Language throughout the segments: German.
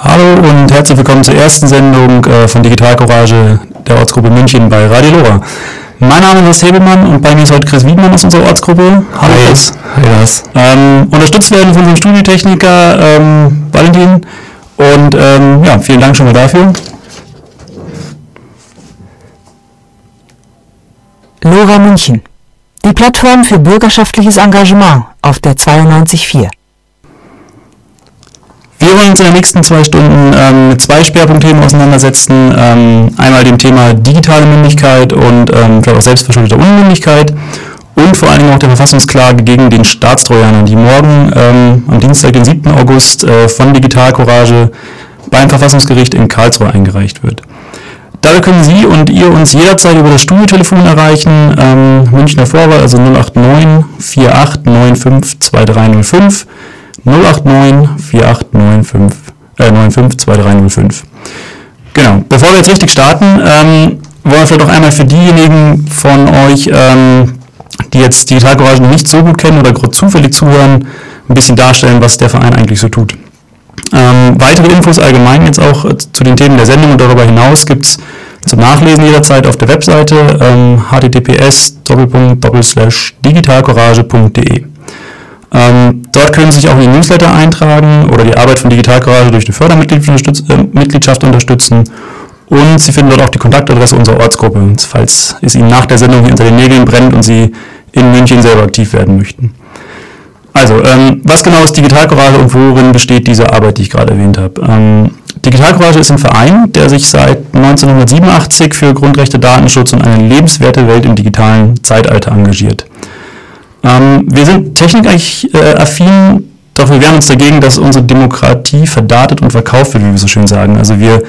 Hallo und herzlich willkommen zur ersten Sendung äh, von Digital Courage der Ortsgruppe München bei Radio Lora. Mein Name ist Hebelmann und bei mir ist heute Chris Wiedmann aus unserer Ortsgruppe. Hallo Hi. Chris. Hi Lars. Ähm, unterstützt werden von unserem Studiotechniker ähm, Valentin und ähm, ja, vielen Dank schon mal dafür. Lora München. Die Plattform für bürgerschaftliches Engagement auf der 92.4. Wir wollen uns in den nächsten zwei Stunden ähm, mit zwei Schwerpunktthemen auseinandersetzen. Ähm, einmal dem Thema digitale Mündigkeit und ähm, vielleicht auch selbstverschuldete Unmündigkeit und vor allen Dingen auch der Verfassungsklage gegen den Staatstrojaner, die morgen ähm, am Dienstag, den 7. August äh, von Digital Courage beim Verfassungsgericht in Karlsruhe eingereicht wird. Dabei können Sie und ihr uns jederzeit über das Studiotelefon erreichen, ähm, Münchner Vorwahl, also 089 4895 2305 089 4895 äh, 95 2305. Genau. Bevor wir jetzt richtig starten, ähm, wollen wir vielleicht auch einmal für diejenigen von euch, ähm, die jetzt Digital Courage noch nicht so gut kennen oder gerade zufällig zuhören, ein bisschen darstellen, was der Verein eigentlich so tut. Ähm, weitere Infos allgemein jetzt auch äh, zu den Themen der Sendung und darüber hinaus gibt es zum Nachlesen jederzeit auf der Webseite ähm, https digitalcourage.de. Ähm, dort können Sie sich auch in die Newsletter eintragen oder die Arbeit von Digital Courage durch eine Fördermitgliedschaft äh, unterstützen. Und Sie finden dort auch die Kontaktadresse unserer Ortsgruppe, falls es Ihnen nach der Sendung hier unter den Nägeln brennt und Sie in München selber aktiv werden möchten. Also, ähm, was genau ist Digital Courage und worin besteht diese Arbeit, die ich gerade erwähnt habe? Ähm, Digital Courage ist ein Verein, der sich seit 1987 für Grundrechte, Datenschutz und eine lebenswerte Welt im digitalen Zeitalter engagiert. Ähm, wir sind technikaffin, äh, doch wir wehren uns dagegen, dass unsere Demokratie verdatet und verkauft wird, wie wir so schön sagen. Also wir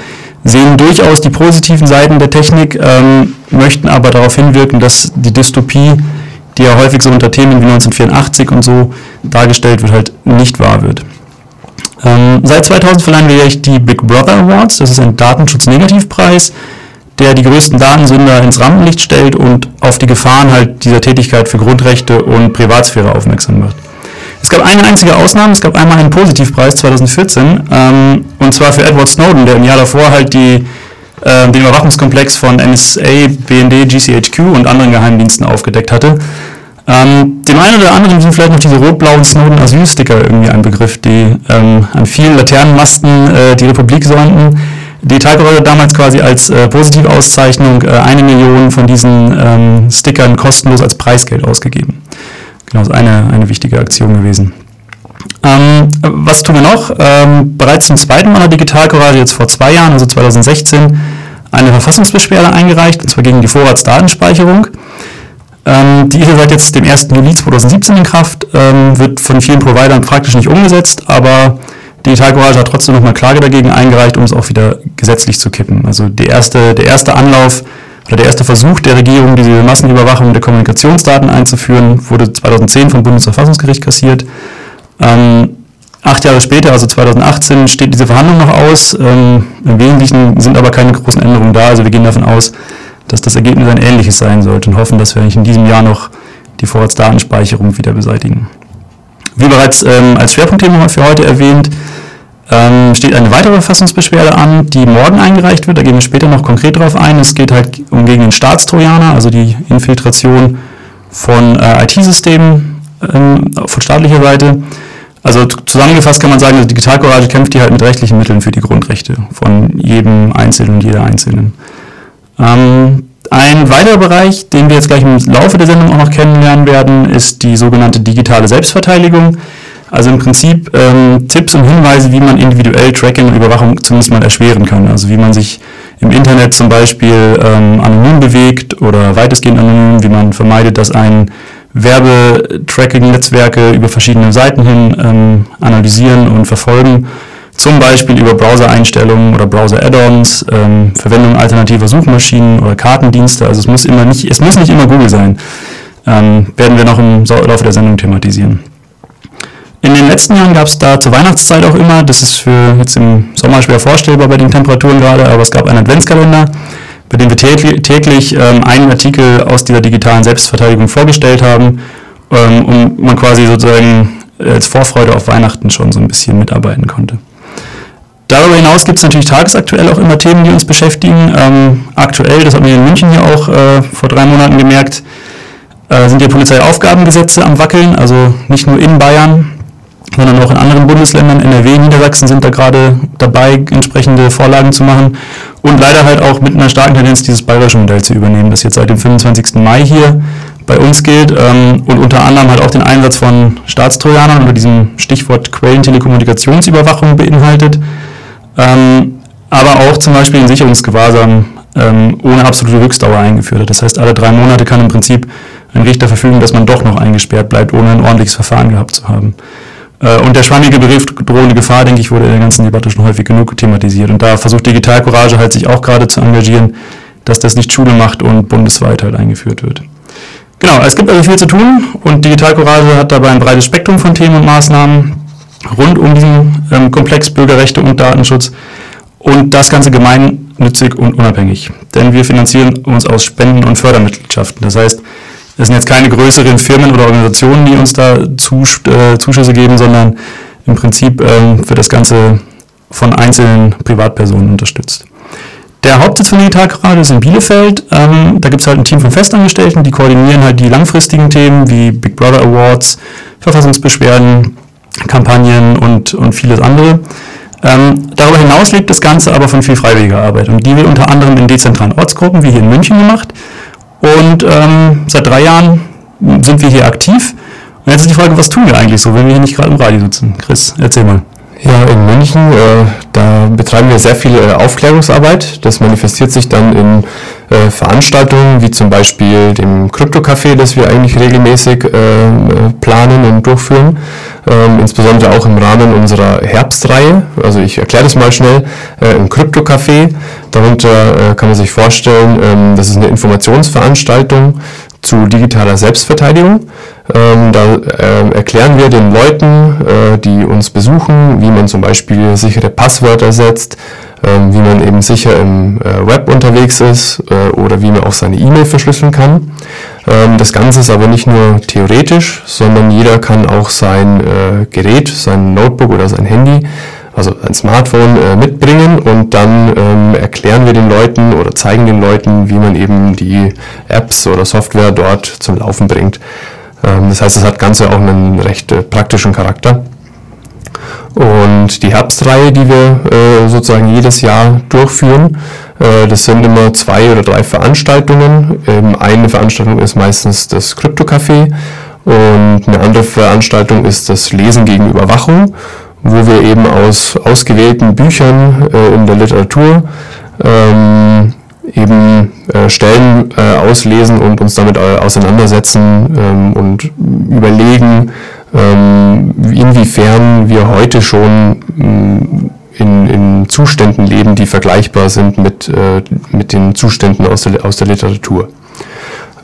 sehen durchaus die positiven Seiten der Technik, ähm, möchten aber darauf hinwirken, dass die Dystopie, die ja häufig so unter Themen wie 1984 und so dargestellt wird, halt nicht wahr wird. Ähm, seit 2000 verleihen wir die Big Brother Awards, das ist ein Datenschutz-Negativpreis, der die größten Datensünder ins Rampenlicht stellt und auf die Gefahren halt dieser Tätigkeit für Grundrechte und Privatsphäre aufmerksam macht. Es gab eine einzige Ausnahme, es gab einmal einen Positivpreis 2014, ähm, und zwar für Edward Snowden, der im Jahr davor halt die, äh, den Überwachungskomplex von NSA, BND, GCHQ und anderen Geheimdiensten aufgedeckt hatte. Ähm, dem einen oder anderen sind vielleicht noch diese rot-blauen Snowden-Asylsticker irgendwie ein Begriff, die ähm, an vielen Laternenmasten äh, die Republik säumten. Die hat damals quasi als äh, Positivauszeichnung äh, eine Million von diesen ähm, Stickern kostenlos als Preisgeld ausgegeben. Genau, das ist eine, eine wichtige Aktion gewesen. Ähm, was tun wir noch? Ähm, bereits zum zweiten Mal hat Digital Courage jetzt vor zwei Jahren, also 2016, eine Verfassungsbeschwerde eingereicht, und zwar gegen die Vorratsdatenspeicherung. Ähm, die ist seit jetzt dem 1. Juli 2017 in Kraft, ähm, wird von vielen Providern praktisch nicht umgesetzt, aber Digital Courage hat trotzdem nochmal Klage dagegen eingereicht, um es auch wieder gesetzlich zu kippen. Also erste, der erste Anlauf oder der erste Versuch der Regierung, diese Massenüberwachung der Kommunikationsdaten einzuführen, wurde 2010 vom Bundesverfassungsgericht kassiert. Ähm, acht Jahre später, also 2018, steht diese Verhandlung noch aus. Ähm, Im Wesentlichen sind aber keine großen Änderungen da. Also wir gehen davon aus, dass das Ergebnis ein ähnliches sein sollte und hoffen, dass wir in diesem Jahr noch die Vorratsdatenspeicherung wieder beseitigen. Wie bereits ähm, als Schwerpunktthema für heute erwähnt, ähm, steht eine weitere Verfassungsbeschwerde an, die morgen eingereicht wird. Da gehen wir später noch konkret darauf ein. Es geht halt um gegen den Staatstrojaner, also die Infiltration von äh, IT-Systemen ähm, von staatlicher Seite. Also zusammengefasst kann man sagen, Digital Courage kämpft hier halt mit rechtlichen Mitteln für die Grundrechte von jedem Einzelnen und jeder Einzelnen. Ähm, ein weiterer Bereich, den wir jetzt gleich im Laufe der Sendung auch noch kennenlernen werden, ist die sogenannte digitale Selbstverteidigung. Also im Prinzip ähm, Tipps und Hinweise, wie man individuell Tracking und Überwachung zumindest mal erschweren kann. Also wie man sich im Internet zum Beispiel ähm, anonym bewegt oder weitestgehend anonym, wie man vermeidet, dass ein Werbetracking-Netzwerke über verschiedene Seiten hin ähm, analysieren und verfolgen zum Beispiel über Browser-Einstellungen oder Browser-Add-ons, ähm, Verwendung alternativer Suchmaschinen oder Kartendienste. Also es muss immer nicht, es muss nicht immer Google sein. Ähm, werden wir noch im Laufe der Sendung thematisieren. In den letzten Jahren gab es da zur Weihnachtszeit auch immer, das ist für jetzt im Sommer schwer vorstellbar bei den Temperaturen gerade, aber es gab einen Adventskalender, bei dem wir täglich, ähm, einen Artikel aus dieser digitalen Selbstverteidigung vorgestellt haben, ähm, und man quasi sozusagen als Vorfreude auf Weihnachten schon so ein bisschen mitarbeiten konnte. Darüber hinaus gibt es natürlich tagesaktuell auch immer Themen, die uns beschäftigen. Ähm, aktuell, das haben wir in München hier auch äh, vor drei Monaten gemerkt, äh, sind die Polizeiaufgabengesetze am Wackeln, also nicht nur in Bayern, sondern auch in anderen Bundesländern, NRW, Niedersachsen sind da gerade dabei, entsprechende Vorlagen zu machen und leider halt auch mit einer starken Tendenz, dieses bayerische Modell zu übernehmen, das jetzt seit dem 25. Mai hier bei uns gilt ähm, und unter anderem halt auch den Einsatz von Staatstrojanern unter diesem Stichwort Quellentelekommunikationsüberwachung beinhaltet, ähm, aber auch zum Beispiel den Sicherungsgewahrsam ähm, ohne absolute Rückstauer eingeführt hat. Das heißt, alle drei Monate kann im Prinzip ein Richter verfügen, dass man doch noch eingesperrt bleibt, ohne ein ordentliches Verfahren gehabt zu haben. Äh, und der schwammige Begriff drohende Gefahr, denke ich, wurde in der ganzen Debatte schon häufig genug thematisiert. Und da versucht Digital Courage halt sich auch gerade zu engagieren, dass das nicht Schule macht und bundesweit halt eingeführt wird. Genau, es gibt also viel zu tun und Digital Courage hat dabei ein breites Spektrum von Themen und Maßnahmen rund um diesen ähm, Komplex Bürgerrechte und Datenschutz und das Ganze gemeinnützig und unabhängig. Denn wir finanzieren uns aus Spenden und Fördermitgliedschaften. Das heißt, es sind jetzt keine größeren Firmen oder Organisationen, die uns da Zus äh, Zuschüsse geben, sondern im Prinzip ähm, wird das Ganze von einzelnen Privatpersonen unterstützt. Der Hauptsitz von Digitalgrade ist in Bielefeld. Ähm, da gibt es halt ein Team von Festangestellten, die koordinieren halt die langfristigen Themen wie Big Brother Awards, Verfassungsbeschwerden, Kampagnen und, und vieles andere. Ähm, darüber hinaus lebt das Ganze aber von viel freiwilliger Arbeit und die wird unter anderem in dezentralen Ortsgruppen wie hier in München gemacht. Und ähm, seit drei Jahren sind wir hier aktiv. Und jetzt ist die Frage, was tun wir eigentlich so, wenn wir hier nicht gerade im Radio sitzen? Chris, erzähl mal. Ja, in München, äh, da betreiben wir sehr viel äh, Aufklärungsarbeit. Das manifestiert sich dann in äh, Veranstaltungen wie zum Beispiel dem Krypto-Café, das wir eigentlich regelmäßig äh, planen und durchführen. Ähm, insbesondere auch im Rahmen unserer Herbstreihe. Also ich erkläre das mal schnell. Äh, Im Krypto-Café, darunter äh, kann man sich vorstellen, ähm, das ist eine Informationsveranstaltung zu digitaler Selbstverteidigung. Ähm, da äh, erklären wir den Leuten, äh, die uns besuchen, wie man zum Beispiel sichere Passwörter setzt, äh, wie man eben sicher im äh, Web unterwegs ist äh, oder wie man auch seine E-Mail verschlüsseln kann. Ähm, das Ganze ist aber nicht nur theoretisch, sondern jeder kann auch sein äh, Gerät, sein Notebook oder sein Handy also ein Smartphone äh, mitbringen und dann ähm, erklären wir den Leuten oder zeigen den Leuten, wie man eben die Apps oder Software dort zum Laufen bringt. Ähm, das heißt, es hat Ganze auch einen recht äh, praktischen Charakter. Und die Herbstreihe, die wir äh, sozusagen jedes Jahr durchführen, äh, das sind immer zwei oder drei Veranstaltungen. Ähm, eine Veranstaltung ist meistens das Krypto-Café und eine andere Veranstaltung ist das Lesen gegen Überwachung wo wir eben aus ausgewählten Büchern äh, in der Literatur ähm, eben äh, Stellen äh, auslesen und uns damit äh, auseinandersetzen ähm, und überlegen, ähm, inwiefern wir heute schon mm, in, in Zuständen leben, die vergleichbar sind mit, äh, mit den Zuständen aus der, aus der Literatur.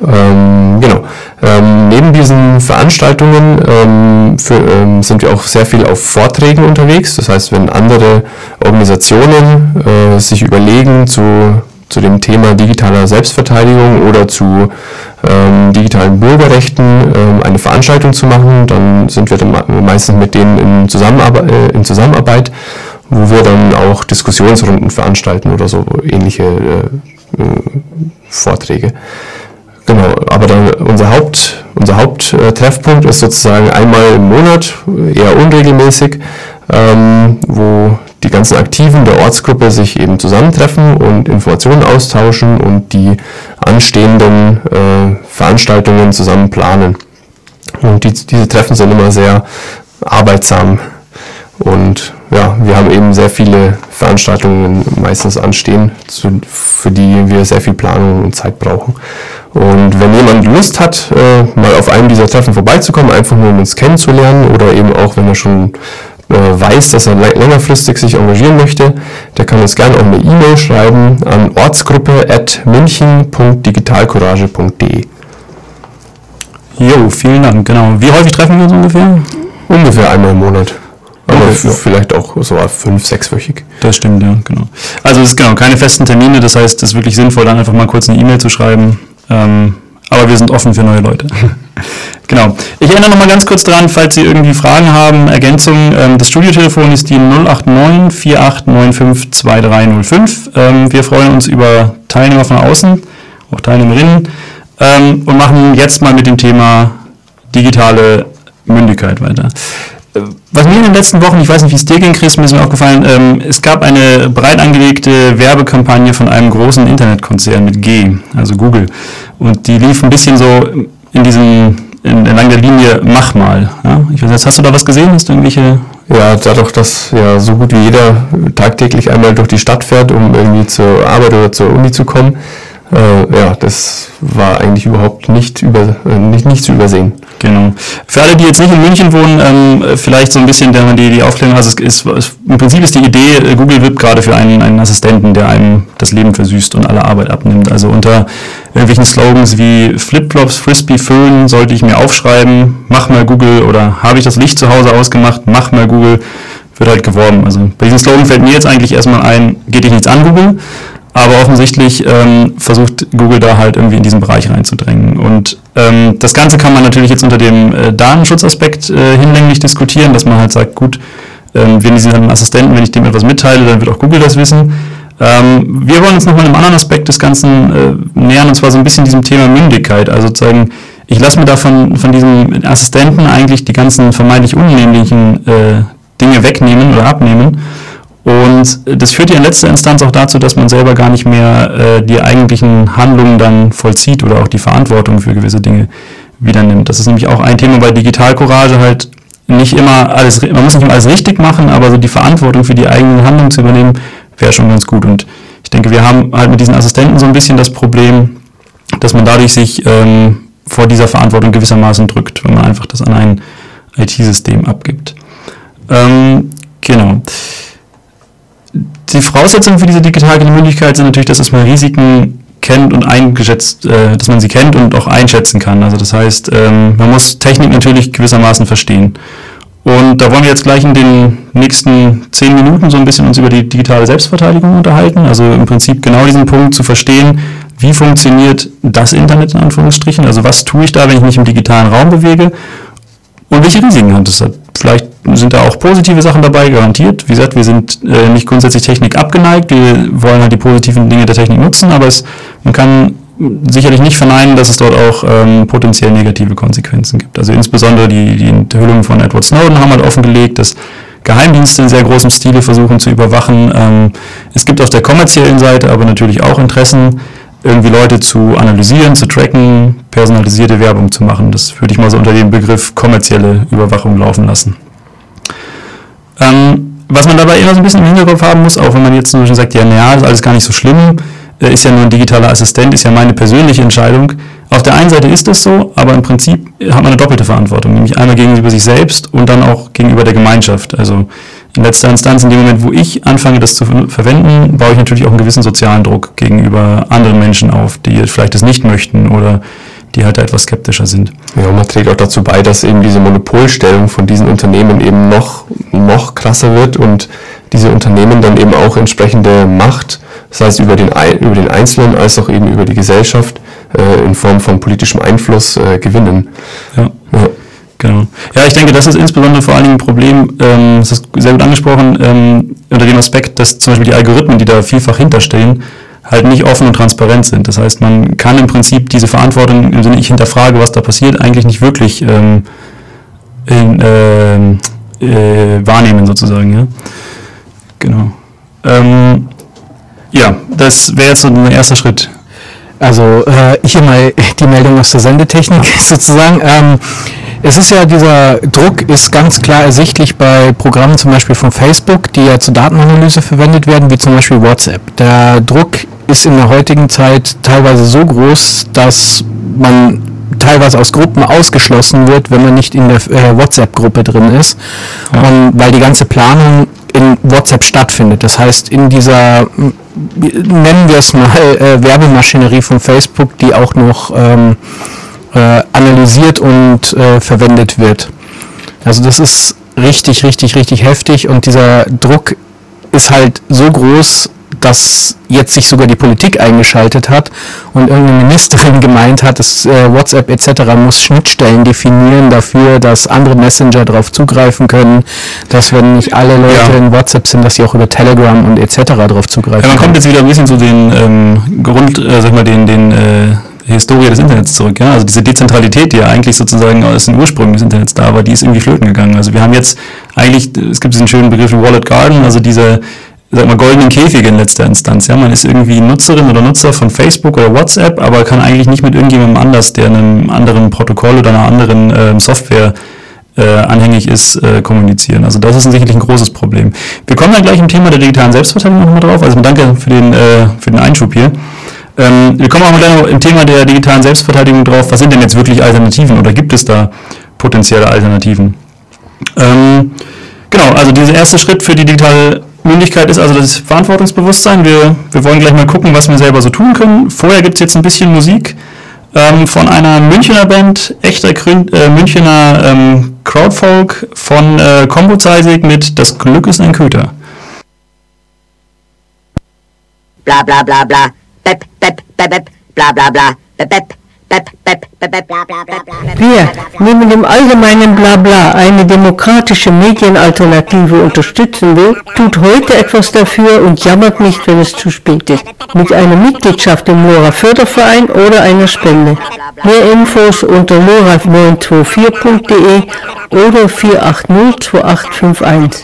Ähm, genau. Ähm, neben diesen Veranstaltungen ähm, für, ähm, sind wir auch sehr viel auf Vorträgen unterwegs. Das heißt, wenn andere Organisationen äh, sich überlegen zu, zu dem Thema digitaler Selbstverteidigung oder zu ähm, digitalen Bürgerrechten ähm, eine Veranstaltung zu machen, dann sind wir dann meistens mit denen in, Zusammenarbe äh, in Zusammenarbeit, wo wir dann auch Diskussionsrunden veranstalten oder so ähnliche äh, äh Vorträge. Genau, aber dann unser Haupt, unser Haupttreffpunkt ist sozusagen einmal im Monat, eher unregelmäßig, ähm, wo die ganzen Aktiven der Ortsgruppe sich eben zusammentreffen und Informationen austauschen und die anstehenden äh, Veranstaltungen zusammen planen. Und die, diese Treffen sind immer sehr arbeitsam und ja, wir haben eben sehr viele Veranstaltungen meistens anstehen, zu, für die wir sehr viel Planung und Zeit brauchen. Und wenn jemand Lust hat, äh, mal auf einem dieser Treffen vorbeizukommen, einfach nur um uns kennenzulernen oder eben auch, wenn er schon äh, weiß, dass er längerfristig sich engagieren möchte, der kann uns gerne auch eine E-Mail schreiben an ortsgruppe.münchen.digitalcourage.de. Jo, vielen Dank. Genau. Wie häufig treffen wir uns ungefähr? Ungefähr einmal im Monat. Aber okay, vielleicht auch so fünf, sechswöchig. Das stimmt, ja, genau. Also es ist genau keine festen Termine, das heißt, es ist wirklich sinnvoll, dann einfach mal kurz eine E-Mail zu schreiben. Ähm, aber wir sind offen für neue Leute. Genau. Ich erinnere noch mal ganz kurz dran, falls Sie irgendwie Fragen haben, Ergänzungen. Ähm, das Studiotelefon ist die 089 4895 2305. Ähm, wir freuen uns über Teilnehmer von außen, auch Teilnehmerinnen, ähm, und machen jetzt mal mit dem Thema digitale Mündigkeit weiter. Was mir in den letzten Wochen, ich weiß nicht, wie es dir ging, Chris, mir ist mir aufgefallen, ähm, es gab eine breit angelegte Werbekampagne von einem großen Internetkonzern mit G, also Google. Und die lief ein bisschen so in diesem in, entlang der Linie mach mal. Ja? Ich weiß jetzt, hast du da was gesehen? Hast du irgendwelche ja, dadurch, dass ja so gut wie jeder tagtäglich einmal durch die Stadt fährt, um irgendwie zur Arbeit oder zur Uni zu kommen, äh, ja, das war eigentlich überhaupt nicht, über, äh, nicht, nicht zu übersehen. Genau. Für alle, die jetzt nicht in München wohnen, ähm, vielleicht so ein bisschen die, die Aufklärung, also es ist, es, im Prinzip ist die Idee, äh, Google wirbt gerade für einen, einen Assistenten, der einem das Leben versüßt und alle Arbeit abnimmt. Also unter irgendwelchen Slogans wie Flipflops, Frisbee, Föhn sollte ich mir aufschreiben, mach mal Google oder habe ich das Licht zu Hause ausgemacht, mach mal Google, wird halt geworben. Also bei diesem Slogan fällt mir jetzt eigentlich erstmal ein, geht dich nichts an Google, aber offensichtlich ähm, versucht Google da halt irgendwie in diesen Bereich reinzudrängen. Und ähm, das Ganze kann man natürlich jetzt unter dem äh, Datenschutzaspekt äh, hinlänglich diskutieren, dass man halt sagt, gut, ähm, wenn diesen Assistenten, wenn ich dem etwas mitteile, dann wird auch Google das wissen. Ähm, wir wollen uns nochmal einem anderen Aspekt des Ganzen äh, nähern, und zwar so ein bisschen diesem Thema Mündigkeit. Also sozusagen, ich lasse mir da von, von diesem Assistenten eigentlich die ganzen vermeintlich unnehmlichen äh, Dinge wegnehmen oder abnehmen und das führt ja in letzter Instanz auch dazu, dass man selber gar nicht mehr äh, die eigentlichen Handlungen dann vollzieht oder auch die Verantwortung für gewisse Dinge wieder nimmt. Das ist nämlich auch ein Thema bei Digitalcourage halt nicht immer alles, man muss nicht immer alles richtig machen, aber so die Verantwortung für die eigenen Handlungen zu übernehmen, wäre schon ganz gut. Und ich denke, wir haben halt mit diesen Assistenten so ein bisschen das Problem, dass man dadurch sich ähm, vor dieser Verantwortung gewissermaßen drückt, wenn man einfach das an ein IT-System abgibt. Ähm, genau die Voraussetzungen für diese digitale Mündigkeit sind natürlich, dass man Risiken kennt und eingeschätzt, äh, dass man sie kennt und auch einschätzen kann. Also das heißt, ähm, man muss Technik natürlich gewissermaßen verstehen. Und da wollen wir jetzt gleich in den nächsten zehn Minuten so ein bisschen uns über die digitale Selbstverteidigung unterhalten. Also im Prinzip genau diesen Punkt zu verstehen, wie funktioniert das Internet in Anführungsstrichen? Also was tue ich da, wenn ich mich im digitalen Raum bewege? Und welche Risiken hat es? Vielleicht sind da auch positive Sachen dabei, garantiert. Wie gesagt, wir sind äh, nicht grundsätzlich Technik abgeneigt, wir wollen halt die positiven Dinge der Technik nutzen, aber es, man kann sicherlich nicht verneinen, dass es dort auch ähm, potenziell negative Konsequenzen gibt. Also insbesondere die, die Enthüllungen von Edward Snowden haben halt offengelegt, dass Geheimdienste in sehr großem Stile versuchen zu überwachen. Ähm, es gibt auf der kommerziellen Seite aber natürlich auch Interessen, irgendwie Leute zu analysieren, zu tracken, personalisierte Werbung zu machen. Das würde ich mal so unter dem Begriff kommerzielle Überwachung laufen lassen. Ähm, was man dabei immer so ein bisschen im Hinterkopf haben muss, auch wenn man jetzt zum Beispiel sagt, ja, naja, ist alles gar nicht so schlimm, äh, ist ja nur ein digitaler Assistent, ist ja meine persönliche Entscheidung. Auf der einen Seite ist das so, aber im Prinzip hat man eine doppelte Verantwortung, nämlich einmal gegenüber sich selbst und dann auch gegenüber der Gemeinschaft. Also in letzter Instanz, in dem Moment, wo ich anfange, das zu verwenden, baue ich natürlich auch einen gewissen sozialen Druck gegenüber anderen Menschen auf, die vielleicht das nicht möchten oder die halt etwas skeptischer sind. Ja, und man trägt auch dazu bei, dass eben diese Monopolstellung von diesen Unternehmen eben noch, noch krasser wird und diese Unternehmen dann eben auch entsprechende Macht, das heißt über den, über den Einzelnen als auch eben über die Gesellschaft äh, in Form von politischem Einfluss äh, gewinnen. Ja. ja. Genau. Ja, ich denke, das ist insbesondere vor allen Dingen ein Problem, ähm, das ist sehr gut angesprochen, ähm, unter dem Aspekt, dass zum Beispiel die Algorithmen, die da vielfach hinterstehen, halt nicht offen und transparent sind. Das heißt, man kann im Prinzip diese Verantwortung im Sinne, ich hinterfrage, was da passiert, eigentlich nicht wirklich ähm, in, äh, äh, wahrnehmen sozusagen. Ja? Genau. Ähm, ja, das wäre jetzt so ein erster Schritt. Also äh, hier mal die Meldung aus der Sendetechnik sozusagen. Ähm, es ist ja, dieser Druck ist ganz klar ersichtlich bei Programmen zum Beispiel von Facebook, die ja zur Datenanalyse verwendet werden, wie zum Beispiel WhatsApp. Der Druck ist in der heutigen Zeit teilweise so groß, dass man teilweise aus Gruppen ausgeschlossen wird, wenn man nicht in der äh, WhatsApp-Gruppe drin ist, ja. und weil die ganze Planung in WhatsApp stattfindet. Das heißt, in dieser, nennen wir es mal, äh, Werbemaschinerie von Facebook, die auch noch ähm, äh, analysiert und äh, verwendet wird. Also das ist richtig, richtig, richtig heftig und dieser Druck ist halt so groß, dass jetzt sich sogar die Politik eingeschaltet hat und irgendeine Ministerin gemeint hat, dass äh, WhatsApp etc. muss Schnittstellen definieren dafür, dass andere Messenger darauf zugreifen können, dass wenn nicht alle Leute Ja. in WhatsApp sind, dass sie auch über Telegram und etc. darauf zugreifen Ja, man kommt können. jetzt wieder ein bisschen zu den ähm, Grund, äh, sag mal, den, den äh, Historie des Internets zurück. Ja? Also diese Dezentralität, die ja eigentlich sozusagen aus den Ursprüngen des Internets da war, die ist irgendwie flöten gegangen. Also wir haben jetzt eigentlich, es gibt diesen schönen Begriff Wallet Garden, also diese sag mal, goldenen Käfige in letzter Instanz. Ja? Man ist irgendwie Nutzerin oder Nutzer von Facebook oder WhatsApp, aber kann eigentlich nicht mit irgendjemandem anders, der einem anderen Protokoll oder einer anderen ähm, Software äh, anhängig ist, äh, kommunizieren. Also das ist sicherlich ein großes Problem. Wir kommen dann gleich im Thema der digitalen Selbstverteidigung nochmal drauf. Also danke für den, äh, für den Einschub hier. Ähm, wir kommen auch mal gleich noch im Thema der digitalen Selbstverteidigung drauf. Was sind denn jetzt wirklich Alternativen oder gibt es da potenzielle Alternativen? Ähm, genau, also dieser erste Schritt für die digitale Mündigkeit ist also das Verantwortungsbewusstsein. Wir, wir wollen gleich mal gucken, was wir selber so tun können. Vorher gibt es jetzt ein bisschen Musik ähm, von einer Münchner Band, echter Grün, äh, Münchner ähm, Crowdfolk von äh, Combo Zeisig mit Das Glück ist ein Köter. bla bla bla bla, pep, bla bla bla, pep pep pep pep, bla bla bla bla. Wir neben dem allgemeinen Blabla eine demokratische Medienalternative unterstützen will, tut heute etwas dafür und jammert nicht, wenn es zu spät ist. Mit einer Mitgliedschaft im LoRa Förderverein oder einer Spende. Mehr Infos unter lora924.de oder 4802851.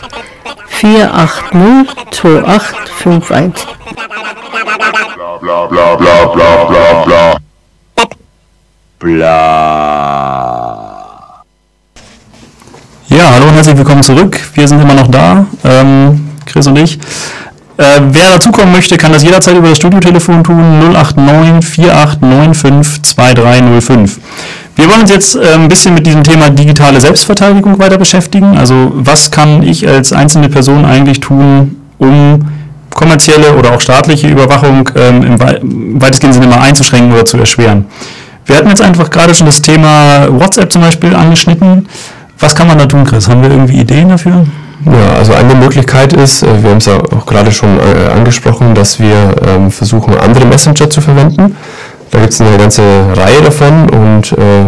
4802851. bla bla bla bla bla bla. Ja, hallo und herzlich willkommen zurück. Wir sind immer noch da, ähm, Chris und ich. Äh, wer dazukommen möchte, kann das jederzeit über das Studiotelefon tun, 089 4895 2305. Wir wollen uns jetzt äh, ein bisschen mit diesem Thema digitale Selbstverteidigung weiter beschäftigen. Also was kann ich als einzelne Person eigentlich tun, um kommerzielle oder auch staatliche Überwachung ähm, im wei- weitestgehenden Sinne mal einzuschränken oder zu erschweren. Wir hatten jetzt einfach gerade schon das Thema WhatsApp zum Beispiel angeschnitten. Was kann man da tun, Chris? Haben wir irgendwie Ideen dafür? Ja, also eine Möglichkeit ist, äh, wir haben es ja auch gerade schon äh, angesprochen, dass wir ähm, versuchen, andere Messenger zu verwenden. Da gibt es eine ganze Reihe davon und äh,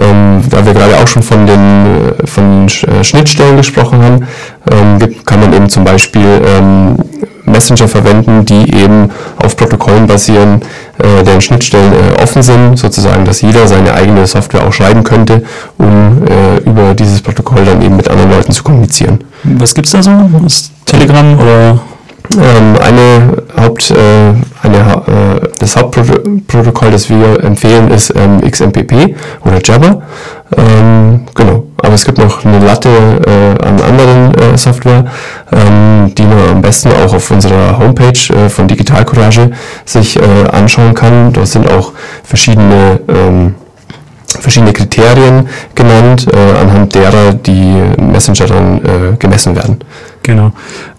ähm, da wir gerade auch schon von den äh, von äh, Schnittstellen gesprochen haben, ähm, kann man eben zum Beispiel ähm, Messenger verwenden, die eben auf Protokollen basieren, äh, deren Schnittstellen äh, offen sind, sozusagen, dass jeder seine eigene Software auch schreiben könnte, um äh, über dieses Protokoll dann eben mit anderen Leuten zu kommunizieren. Was gibt's da so? Ist Telegram oder eine Haupt, äh, eine, äh, das Hauptprotokoll, das wir empfehlen, ist ähm, XMPP oder Jabber. Ähm, genau. Aber es gibt noch eine Latte äh, an anderen äh, Software, ähm, die man am besten auch auf unserer Homepage äh, von Digital Courage sich äh, anschauen kann. Dort sind auch verschiedene ähm, verschiedene Kriterien genannt, äh, anhand derer die Messenger dann äh, gemessen werden. Genau.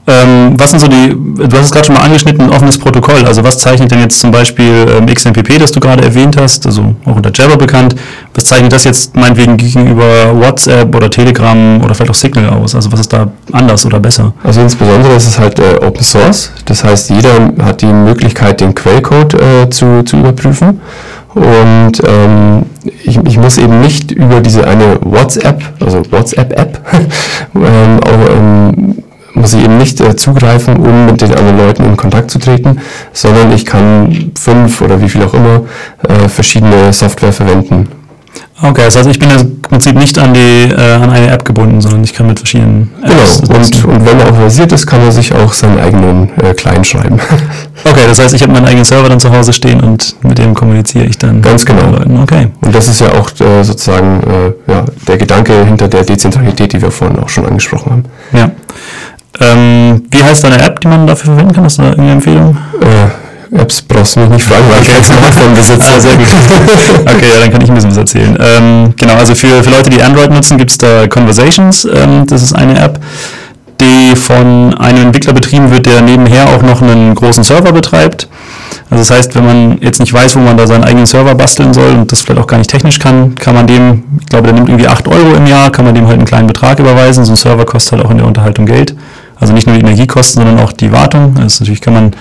Ähm, was sind so die, du hast es gerade schon mal angeschnitten, ein offenes Protokoll. Also was zeichnet denn jetzt zum Beispiel ähm, XMPP, das du gerade erwähnt hast, also auch unter Jabber bekannt, was zeichnet das jetzt meinetwegen gegenüber WhatsApp oder Telegram oder vielleicht auch Signal aus? Also was ist da anders oder besser? Also insbesondere ist es halt äh, Open Source. Das heißt, jeder hat die Möglichkeit, den Quellcode äh, zu, zu überprüfen. Und ähm, ich, ich muss eben nicht über diese eine WhatsApp, also WhatsApp-App, ähm, auch, ähm, muss ich eben nicht äh, zugreifen, um mit den anderen Leuten in Kontakt zu treten, sondern ich kann fünf oder wie viel auch immer äh, verschiedene Software verwenden. Okay, das heißt, ich bin im Prinzip nicht an die äh, an eine App gebunden, sondern ich kann mit verschiedenen Apps Genau. Und, und wenn er auch versiert ist, kann er sich auch seinen eigenen äh, Client schreiben. Okay, das heißt, ich habe meinen eigenen Server dann zu Hause stehen und mit dem kommuniziere ich dann Ganz genau. mit Leuten. Okay. Und das ist ja auch äh, sozusagen äh, ja, der Gedanke hinter der Dezentralität, die wir vorhin auch schon angesprochen haben. Ja. Ähm, wie heißt deine App, die man dafür verwenden kann? Hast du da irgendeine Empfehlung? Äh, Apps brauchst du mich nicht fragen, weil ich kein Smartphone besitze. Ah, sehr gut. Okay, ja, dann kann ich ein bisschen was erzählen. Ähm, genau, also für, für Leute, die Android nutzen, gibt es da Conversations. Ähm, das ist eine App, die von einem Entwickler betrieben wird, der nebenher auch noch einen großen Server betreibt. Also das heißt, wenn man jetzt nicht weiß, wo man da seinen eigenen Server basteln soll und das vielleicht auch gar nicht technisch kann, kann man dem, ich glaube, der nimmt irgendwie 8 Euro im Jahr, kann man dem halt einen kleinen Betrag überweisen. So ein Server kostet halt auch in der Unterhaltung Geld. Also nicht nur die Energiekosten, sondern auch die Wartung. Also natürlich kann man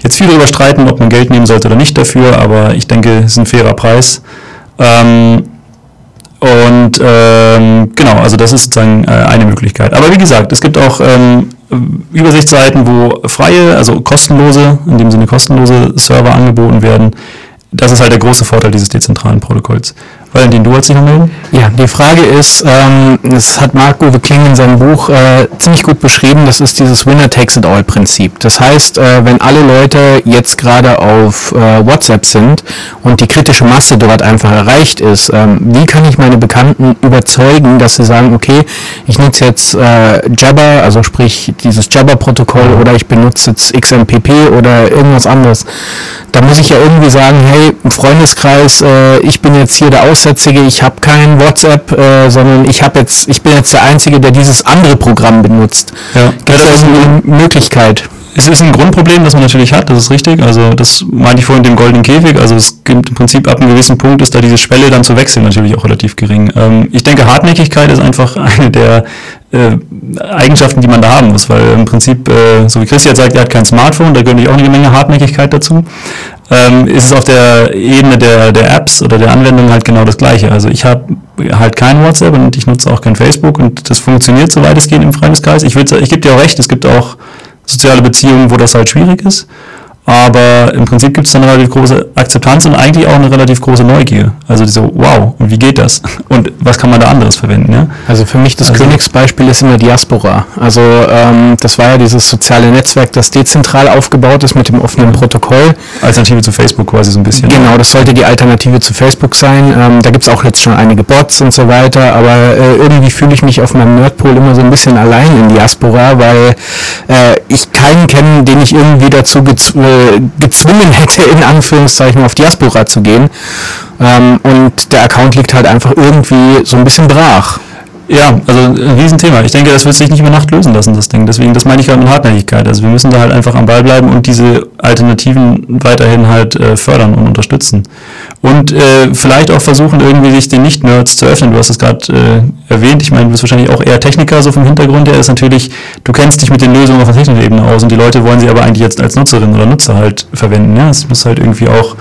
jetzt viel darüber streiten, ob man Geld nehmen sollte oder nicht dafür, aber ich denke, es ist ein fairer Preis. Ähm, und ähm, genau, also das ist sozusagen äh, eine Möglichkeit. Aber wie gesagt, es gibt auch ähm, Übersichtsseiten, wo freie, also kostenlose, in dem Sinne kostenlose Server angeboten werden. Das ist halt der große Vorteil dieses dezentralen Protokolls. Valentin, du wolltest dich noch melden? Ja, die Frage ist, ähm, das hat Marc-Uwe Kling in seinem Buch äh, ziemlich gut beschrieben, das ist dieses Winner-Takes-it-all-Prinzip. Das heißt, äh, wenn alle Leute jetzt gerade auf äh, WhatsApp sind und die kritische Masse dort einfach erreicht ist, ähm, wie kann ich meine Bekannten überzeugen, dass sie sagen, okay, ich nutze jetzt äh, Jabber, also sprich dieses Jabber-Protokoll oder ich benutze jetzt XMPP oder irgendwas anderes. Da muss ich ja irgendwie sagen, hey, Freundeskreis, äh, ich bin jetzt hier der Aussätzige, ich habe kein WhatsApp, äh, sondern ich habe jetzt, ich bin jetzt der Einzige, der dieses andere Programm benutzt. Ja. Gibt es Ja, da das ist irgendeine Möglichkeit? Es ist ein Grundproblem, das man natürlich hat, das ist richtig. Also das meinte ich vorhin dem goldenen Käfig. Also es gibt im Prinzip ab einem gewissen Punkt ist da diese Schwelle dann zu wechseln natürlich auch relativ gering. Ähm, ich denke, Hartnäckigkeit ist einfach eine der äh, Eigenschaften, die man da haben muss, weil im Prinzip, äh, so wie Christian sagt, er hat kein Smartphone, da gehört natürlich auch eine Menge Hartnäckigkeit dazu. Ähm, ist es auf der Ebene der, der Apps oder der Anwendung halt genau das Gleiche. Also ich habe halt kein WhatsApp und ich nutze auch kein Facebook und das funktioniert so weitestgehend im Freundeskreis. Ich, ich gebe dir auch recht, es gibt auch soziale Beziehungen, wo das halt schwierig ist. Aber im Prinzip gibt es dann eine relativ große Akzeptanz und eigentlich auch eine relativ große Neugier. Also so, wow, und wie geht das? Und was kann man da anderes verwenden? Ja? Also für mich das Also- Königsbeispiel ist immer Diaspora. Also ähm, das war ja dieses soziale Netzwerk, das dezentral aufgebaut ist mit dem offenen Protokoll. Alternative zu Facebook quasi so ein bisschen. Genau, das sollte die Alternative zu Facebook sein. Ähm, da gibt es auch jetzt schon einige Bots und so weiter, aber äh, irgendwie fühle ich mich auf meinem Nerdpool immer so ein bisschen allein in Diaspora, weil äh, ich keinen kenne, den ich irgendwie dazu gezw äh, gezwungen hätte, in Anführungszeichen auf Diaspora zu gehen. Ähm, und der Account liegt halt einfach irgendwie so ein bisschen brach. Ja, also ein Riesenthema. Ich denke, das wird sich nicht über Nacht lösen lassen, das Ding. Deswegen, das meine ich gerade mit Hartnäckigkeit. Also wir müssen da halt einfach am Ball bleiben und diese Alternativen weiterhin halt äh, fördern und unterstützen. Und äh, vielleicht auch versuchen, irgendwie sich den Nicht-Nerds zu öffnen. Du hast es gerade äh, erwähnt. Ich meine, du bist wahrscheinlich auch eher Techniker, so vom Hintergrund her ist natürlich, du kennst dich mit den Lösungen auf der technischen Ebene aus und die Leute wollen sie aber eigentlich jetzt als Nutzerin oder Nutzer halt verwenden. Ja, es muss halt irgendwie auch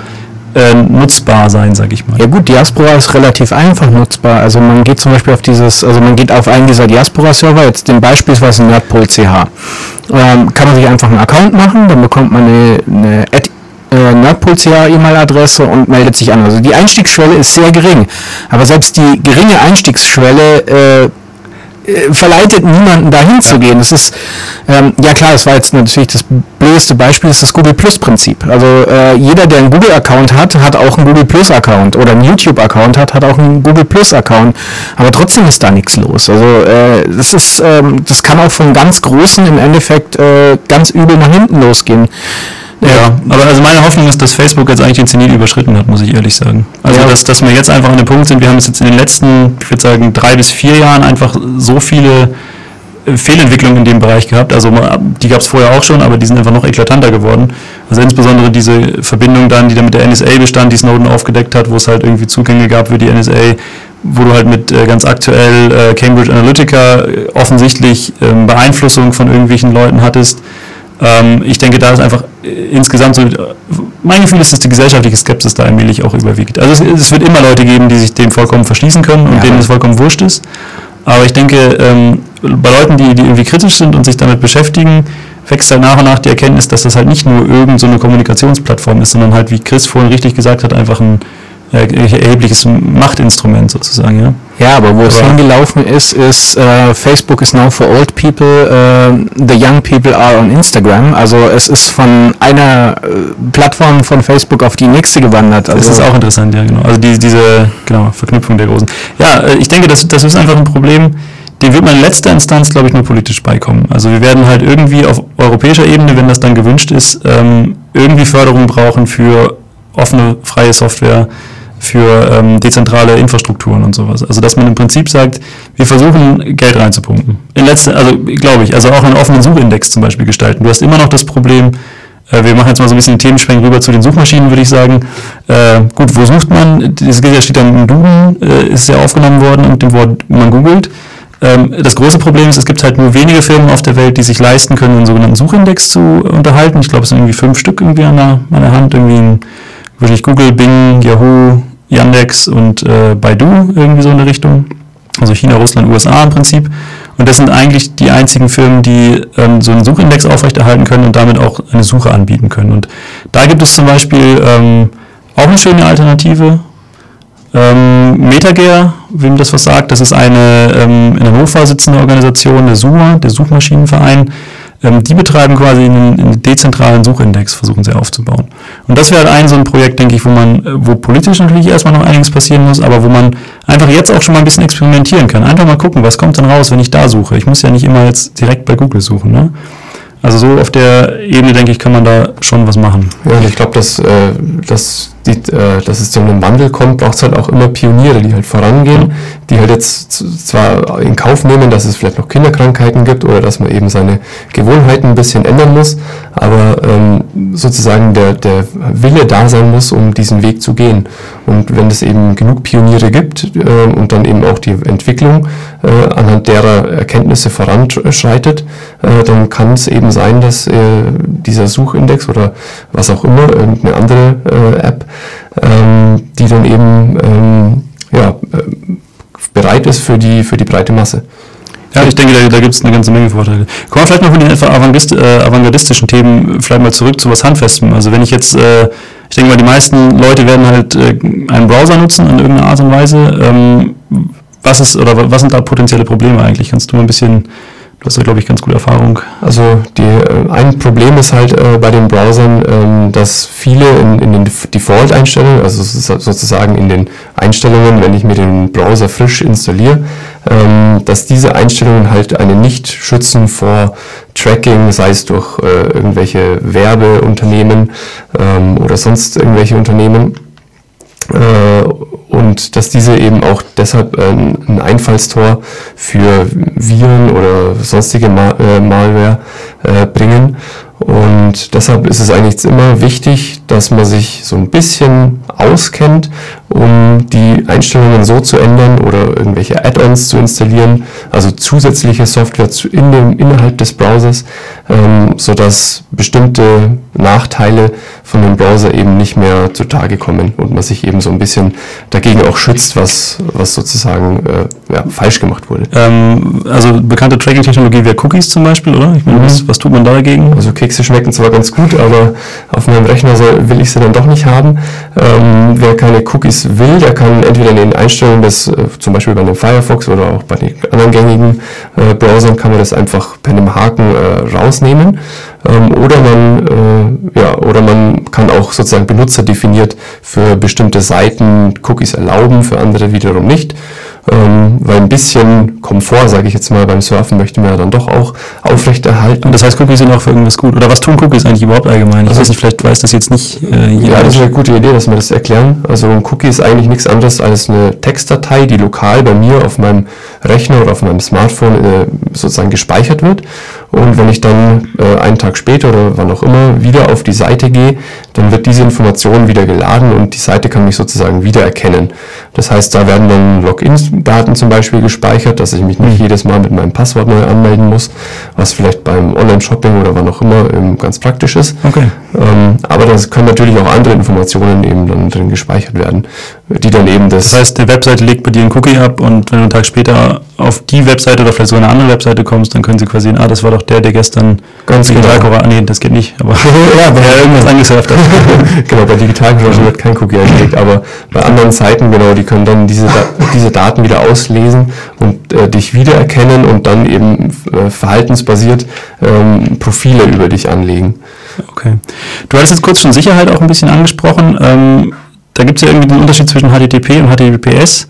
äh, nutzbar sein, sag ich mal. Ja gut, Diaspora ist relativ einfach nutzbar. Also man geht zum Beispiel auf dieses, also man geht auf einen dieser Diaspora-Server, jetzt den beispielsweise Nerdpol.ch. Ähm, kann man sich einfach einen Account machen, dann bekommt man eine, eine äh, Nerdpol.ch E-Mail-Adresse und meldet sich an. Also die Einstiegsschwelle ist sehr gering. Aber selbst die geringe Einstiegsschwelle äh, verleitet niemanden dahin zu gehen. Das ist, ähm, ja klar, das war jetzt natürlich das blödeste Beispiel, ist das Google Plus Prinzip. Also äh, jeder, der einen Google Account hat, hat auch einen Google Plus Account oder einen YouTube Account hat, hat auch einen Google Plus Account. Aber trotzdem ist da nichts los. Also äh, das ist, ähm, das kann auch von ganz Großen im Endeffekt äh, ganz übel nach hinten losgehen. Ja, aber also meine Hoffnung ist, dass Facebook jetzt eigentlich den Zenit überschritten hat, muss ich ehrlich sagen. Also Ja. dass, dass wir jetzt einfach an dem Punkt sind, wir haben es jetzt in den letzten, ich würde sagen, drei bis vier Jahren einfach so viele äh, Fehlentwicklungen in dem Bereich gehabt. Also die gab es vorher auch schon, aber die sind einfach noch eklatanter geworden. Also insbesondere diese Verbindung dann, die da mit der NSA bestand, die Snowden aufgedeckt hat, wo es halt irgendwie Zugänge gab für die NSA, wo du halt mit äh, ganz aktuell äh, Cambridge Analytica offensichtlich ähm, Beeinflussung von irgendwelchen Leuten hattest. Ähm, ich denke, da ist einfach äh, insgesamt so, mein Gefühl ist, dass die gesellschaftliche Skepsis da allmählich auch überwiegt. Also es, es wird immer Leute geben, die sich dem vollkommen verschließen können und Ja, denen es vollkommen wurscht ist. Aber ich denke, ähm, bei Leuten, die, die irgendwie kritisch sind und sich damit beschäftigen, wächst halt nach und nach die Erkenntnis, dass das halt nicht nur irgendeine so eine Kommunikationsplattform ist, sondern halt, wie Chris vorhin richtig gesagt hat, einfach ein erhebliches Machtinstrument sozusagen. Ja? Ja, aber wo es Aber- hingelaufen ist, ist äh, Facebook is now for old people, äh, the young people are on Instagram. Also es ist von einer äh, Plattform von Facebook auf die nächste gewandert. Also Das ist auch interessant, ja, genau. Also die, diese genau, Verknüpfung der großen. Ja, äh, ich denke, das, das ist einfach ein Problem, dem wird man in letzter Instanz, glaube ich, nur politisch beikommen. Also wir werden halt irgendwie auf europäischer Ebene, wenn das dann gewünscht ist, ähm, irgendwie Förderung brauchen für offene, freie Software, für ähm, dezentrale Infrastrukturen und sowas. Also dass man im Prinzip sagt, wir versuchen Geld reinzupumpen. In letzter, also glaube ich, also auch einen offenen Suchindex zum Beispiel gestalten. Du hast immer noch das Problem, äh, wir machen jetzt mal so ein bisschen den Themenschwenk rüber zu den Suchmaschinen, würde ich sagen. Äh, gut, wo sucht man? Ja, steht dann im Duden, äh, ist ja aufgenommen worden und dem Wort, man googelt. Ähm, das große Problem ist, es gibt halt nur wenige Firmen auf der Welt, die sich leisten können, einen sogenannten Suchindex zu unterhalten. Ich glaube, es sind irgendwie fünf Stück irgendwie an der, an der Hand. Irgendwie ein, wirklich Google, Bing, Yahoo, Yandex und äh, Baidu irgendwie so in der Richtung. Also China, Russland, USA im Prinzip. Und das sind eigentlich die einzigen Firmen, die ähm, so einen Suchindex aufrechterhalten können und damit auch eine Suche anbieten können. Und da gibt es zum Beispiel ähm, auch eine schöne Alternative. Ähm, Metager, wem das was sagt, das ist eine ähm, in Hannover sitzende Organisation, der SUMA, der Suchmaschinenverein. Ähm, die betreiben quasi einen, einen dezentralen Suchindex, versuchen sie aufzubauen. Und das wäre halt ein so ein Projekt, denke ich, wo man, äh, wo politisch natürlich erstmal noch einiges passieren muss, aber wo man einfach jetzt auch schon mal ein bisschen experimentieren kann. Einfach mal gucken, was kommt denn raus, wenn ich da suche. Ich muss ja nicht immer jetzt direkt bei Google suchen. Ne? Also so auf der Ebene, denke ich, kann man da schon was machen. Ja, ich glaube, dass, äh, dass, die, äh, dass es zu einem Wandel kommt, braucht es halt auch immer Pioniere, die halt vorangehen, die halt jetzt zwar in Kauf nehmen, dass es vielleicht noch Kinderkrankheiten gibt oder dass man eben seine Gewohnheiten ein bisschen ändern muss, aber ähm, sozusagen der, der Wille da sein muss, um diesen Weg zu gehen. Und wenn es eben genug Pioniere gibt äh, und dann eben auch die Entwicklung äh, anhand derer Erkenntnisse voranschreitet, äh, dann kann es eben sein, dass äh, dieser Suchindex oder was auch immer, irgendeine andere äh, App, ähm, die dann eben ähm, ja, äh, bereit ist für die, für die breite Masse. Ja, ich denke, da, da gibt es eine ganze Menge Vorteile. Kommen wir vielleicht noch von den äh, avantgardistischen Themen vielleicht mal zurück zu was Handfestem. Also wenn ich jetzt, äh, ich denke mal, die meisten Leute werden halt äh, einen Browser nutzen in irgendeiner Art und Weise. Ähm, was ist oder was sind da potenzielle Probleme eigentlich? Kannst du mal ein bisschen, du hast da glaube ich ganz gute Erfahrung. Also die, äh, ein Problem ist halt äh, bei den Browsern, ähm, dass viele in, in den Def- Default-Einstellungen, also so- sozusagen in den Einstellungen, wenn ich mir den Browser frisch installiere, ähm, dass diese Einstellungen halt einen nicht schützen vor Tracking, sei es durch äh, irgendwelche Werbeunternehmen ähm, oder sonst irgendwelche Unternehmen. Äh, und dass diese eben auch deshalb ein, ein Einfallstor für Viren oder sonstige äh, Malware äh, bringen. Und deshalb ist es eigentlich immer wichtig, dass man sich so ein bisschen auskennt, um die Einstellungen so zu ändern oder irgendwelche Add-ons zu installieren, also zusätzliche Software in dem, innerhalb des Browsers, ähm, sodass bestimmte Nachteile von dem Browser eben nicht mehr zutage kommen und man sich eben so ein bisschen dagegen auch schützt, was, was sozusagen äh, ja, falsch gemacht wurde. Ähm, also bekannte Tracking-Technologie wäre Cookies zum Beispiel, oder? Ich meine, was, was tut man da dagegen? Also Kekse schmecken zwar ganz gut, aber auf meinem Rechner will ich sie dann doch nicht haben. Ähm, wer keine Cookies will, der kann entweder in den Einstellungen des, äh, zum Beispiel bei dem Firefox oder auch bei den anderen gängigen äh, Browsern, kann man das einfach per einem Haken äh, rausnehmen. Ähm, oder man, äh, ja, oder man kann auch sozusagen benutzerdefiniert für bestimmte Seiten Cookies erlauben, für andere wiederum nicht. Ähm, weil ein bisschen Komfort, sage ich jetzt mal, beim Surfen möchte man ja dann doch auch aufrechterhalten. Das heißt, Cookies sind auch für irgendwas gut. Oder was tun Cookies eigentlich überhaupt allgemein? Ich Also- weiß nicht, vielleicht weiß das jetzt nicht äh, jeder. Ja, das ist eine gute Idee, dass wir das erklären. Also ein Cookie ist eigentlich nichts anderes als eine Textdatei, die lokal bei mir auf meinem Rechner oder auf meinem Smartphone äh, sozusagen gespeichert wird. Und wenn ich dann äh, einen Tag später oder wann auch immer wieder auf die Seite gehe, dann wird diese Information wieder geladen und die Seite kann mich sozusagen wiedererkennen. Das heißt, da werden dann Login-Daten zum Beispiel gespeichert, dass ich mich nicht jedes Mal mit meinem Passwort neu anmelden muss, was vielleicht beim Online-Shopping oder wann auch immer ähm, ganz praktisch ist. Okay. Ähm, aber das können natürlich auch andere Informationen eben dann drin gespeichert werden, die dann eben das, Das heißt, die Webseite legt bei dir einen Cookie ab und wenn du einen Tag später auf die Webseite oder vielleicht sogar eine andere Webseite kommst, dann können sie quasi sehen, ah, das war doch der, der gestern Ganz genau. Digitalkora- ah, nee, das geht nicht, aber Ja, aber- der irgendwas angesurft hat. genau, bei Digitalbranche wird kein Cookie angelegt, aber bei anderen Seiten, genau, die können dann diese, diese Daten wieder auslesen und äh, dich wiedererkennen und dann eben äh, verhaltensbasiert ähm, Profile über dich anlegen. Okay. Du hattest jetzt kurz schon Sicherheit auch ein bisschen angesprochen. Ähm, da gibt es ja irgendwie den Unterschied zwischen HTTP und HTTPS.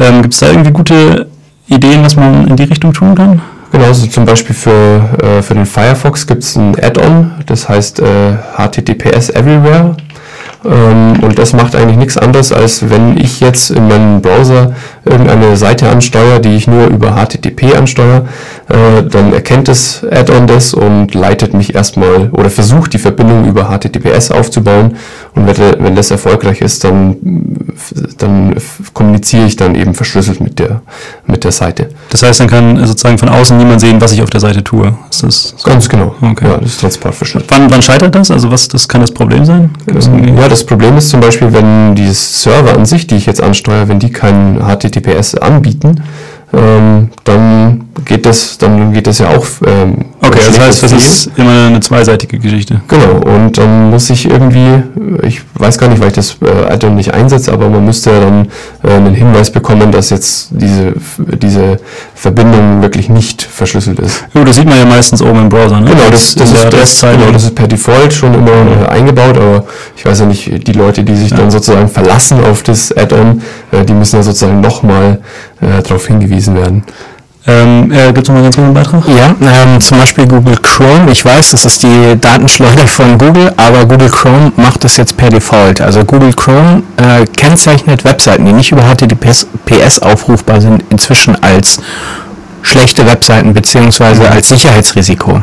Ähm, gibt es da irgendwie gute Ideen, was man in die Richtung tun kann? Genau, also zum Beispiel für, äh, für den Firefox gibt es ein Add-on, das heißt äh, HTTPS Everywhere. Ähm, und das macht eigentlich nichts anderes, als wenn ich jetzt in meinem Browser irgendeine Seite ansteuere, die ich nur über HTTP ansteuere, äh, dann erkennt das Add-on das und leitet mich erstmal oder versucht die Verbindung über HTTPS aufzubauen Und wenn, das erfolgreich ist, dann, dann kommuniziere ich dann eben verschlüsselt mit der, mit der Seite. Das heißt, dann kann sozusagen von außen niemand sehen, was ich auf der Seite tue. Ist das so? Ganz genau. Okay. Ja, das ist transportverschlüsselt. Wann, wann scheitert das? Also was das kann das Problem sein? Gibt's irgendwie- Ja, das Problem ist zum Beispiel, wenn die Server an sich, die ich jetzt ansteuere, wenn die kein HTTPS anbieten, ähm, dann geht das, dann geht das ja auch. Ähm, Okay, das schlägt heißt, das ist immer eine zweiseitige Geschichte. Genau, und dann muss ich irgendwie, ich weiß gar nicht, weil ich das äh, Add-on nicht einsetze, aber man müsste ja dann äh, einen Hinweis bekommen, dass jetzt diese, diese Verbindung wirklich nicht verschlüsselt ist. Gut, das sieht man ja meistens oben im Browser, ne? Genau, das, das, ist, das, genau, das ist per Default schon immer äh, eingebaut, aber ich weiß ja nicht, die Leute, die sich dann sozusagen verlassen auf das Add-on, äh, die müssen ja sozusagen nochmal äh, darauf hingewiesen werden. Ähm, äh, Gibt es noch mal ganz kurz einen Beitrag? Ja, ähm, zum Beispiel Google Chrome. Ich weiß, das ist die Datenschleuder von Google, aber Google Chrome macht das jetzt per Default. Also Google Chrome äh, kennzeichnet Webseiten, die nicht über HTTPS PS aufrufbar sind, inzwischen als schlechte Webseiten beziehungsweise als Sicherheitsrisiko.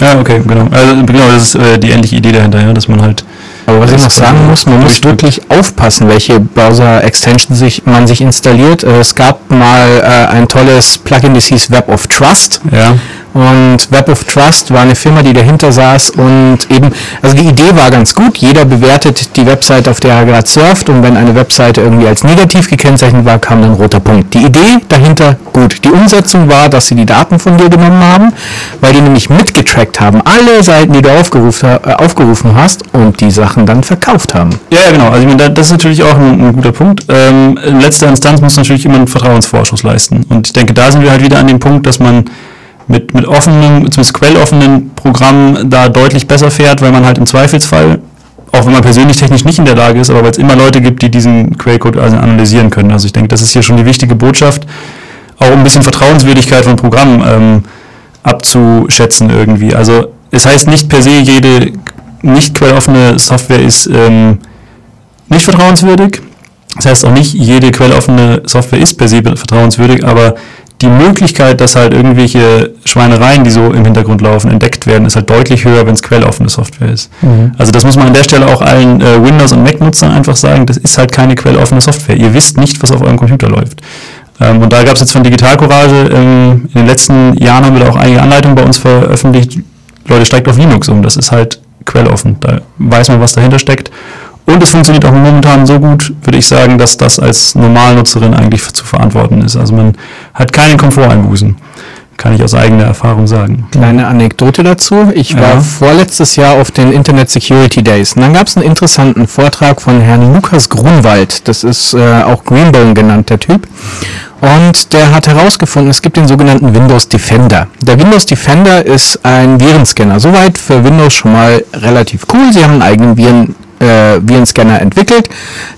Ja, okay, genau. Also genau, das ist äh, die ähnliche Idee dahinter, ja, dass man halt. Aber was ich noch sagen muss, man muss wirklich aufpassen, welche Browser-Extensions sich, man sich installiert. Äh, Es gab mal äh, ein tolles Plugin, das hieß Web of Trust. Ja. Und Web of Trust war eine Firma, die dahinter saß und eben, also die Idee war ganz gut. Jeder bewertet die Webseite, auf der er gerade surft und wenn eine Webseite irgendwie als negativ gekennzeichnet war, kam dann ein roter Punkt. Die Idee dahinter gut. Die Umsetzung war, dass sie die Daten von dir genommen haben, weil die nämlich mitgetrackt haben, alle Seiten, die du aufgerufen, äh, aufgerufen hast und die Sachen dann verkauft haben. Ja, genau. Also ich meine, da- das ist natürlich auch ein, ein guter Punkt. Ähm, in letzter Instanz muss natürlich immer einen Vertrauensvorschuss leisten. Und ich denke, da sind wir halt wieder an dem Punkt, dass man mit, mit offenen, zumindest quelloffenen Programmen da deutlich besser fährt, weil man halt im Zweifelsfall, auch wenn man persönlich technisch nicht in der Lage ist, aber weil es immer Leute gibt, die diesen Quellcode also analysieren können. Also ich denke, das ist hier schon die wichtige Botschaft, auch ein bisschen Vertrauenswürdigkeit von Programmen ähm, abzuschätzen irgendwie. Also es heißt nicht per se, jede nicht quelloffene Software ist ähm, nicht vertrauenswürdig. Das heißt auch nicht, jede quelloffene Software ist per se vertrauenswürdig, aber die Möglichkeit, dass halt irgendwelche Schweinereien, die so im Hintergrund laufen, entdeckt werden, ist halt deutlich höher, wenn es quelloffene Software ist. Also das muss man an der Stelle auch allen äh, Windows- und Mac-Nutzern einfach sagen, das ist halt keine quelloffene Software. Ihr wisst nicht, was auf eurem Computer läuft. Ähm, und da gab es jetzt von Digital Courage, ähm, in den letzten Jahren haben wir da auch einige Anleitungen bei uns veröffentlicht. Leute, steigt auf Linux um, das ist halt quelloffen. Da weiß man, was dahinter steckt. Und es funktioniert auch momentan so gut, würde ich sagen, dass das als Normalnutzerin eigentlich zu verantworten ist. Also man hat keinen Komforteinbußen. Kann ich aus eigener Erfahrung sagen. Kleine Anekdote dazu. Ich war Ja. vorletztes Jahr auf den Internet Security Days. Und dann gab es einen interessanten Vortrag von Herrn Lukas Grunwald. Das ist äh, auch Greenbone genannt, der Typ. Und der hat herausgefunden, es gibt den sogenannten Windows Defender. Der Windows Defender ist ein Virenscanner. Soweit für Windows schon mal relativ cool. Sie haben einen eigenen Viren, äh, Virenscanner entwickelt,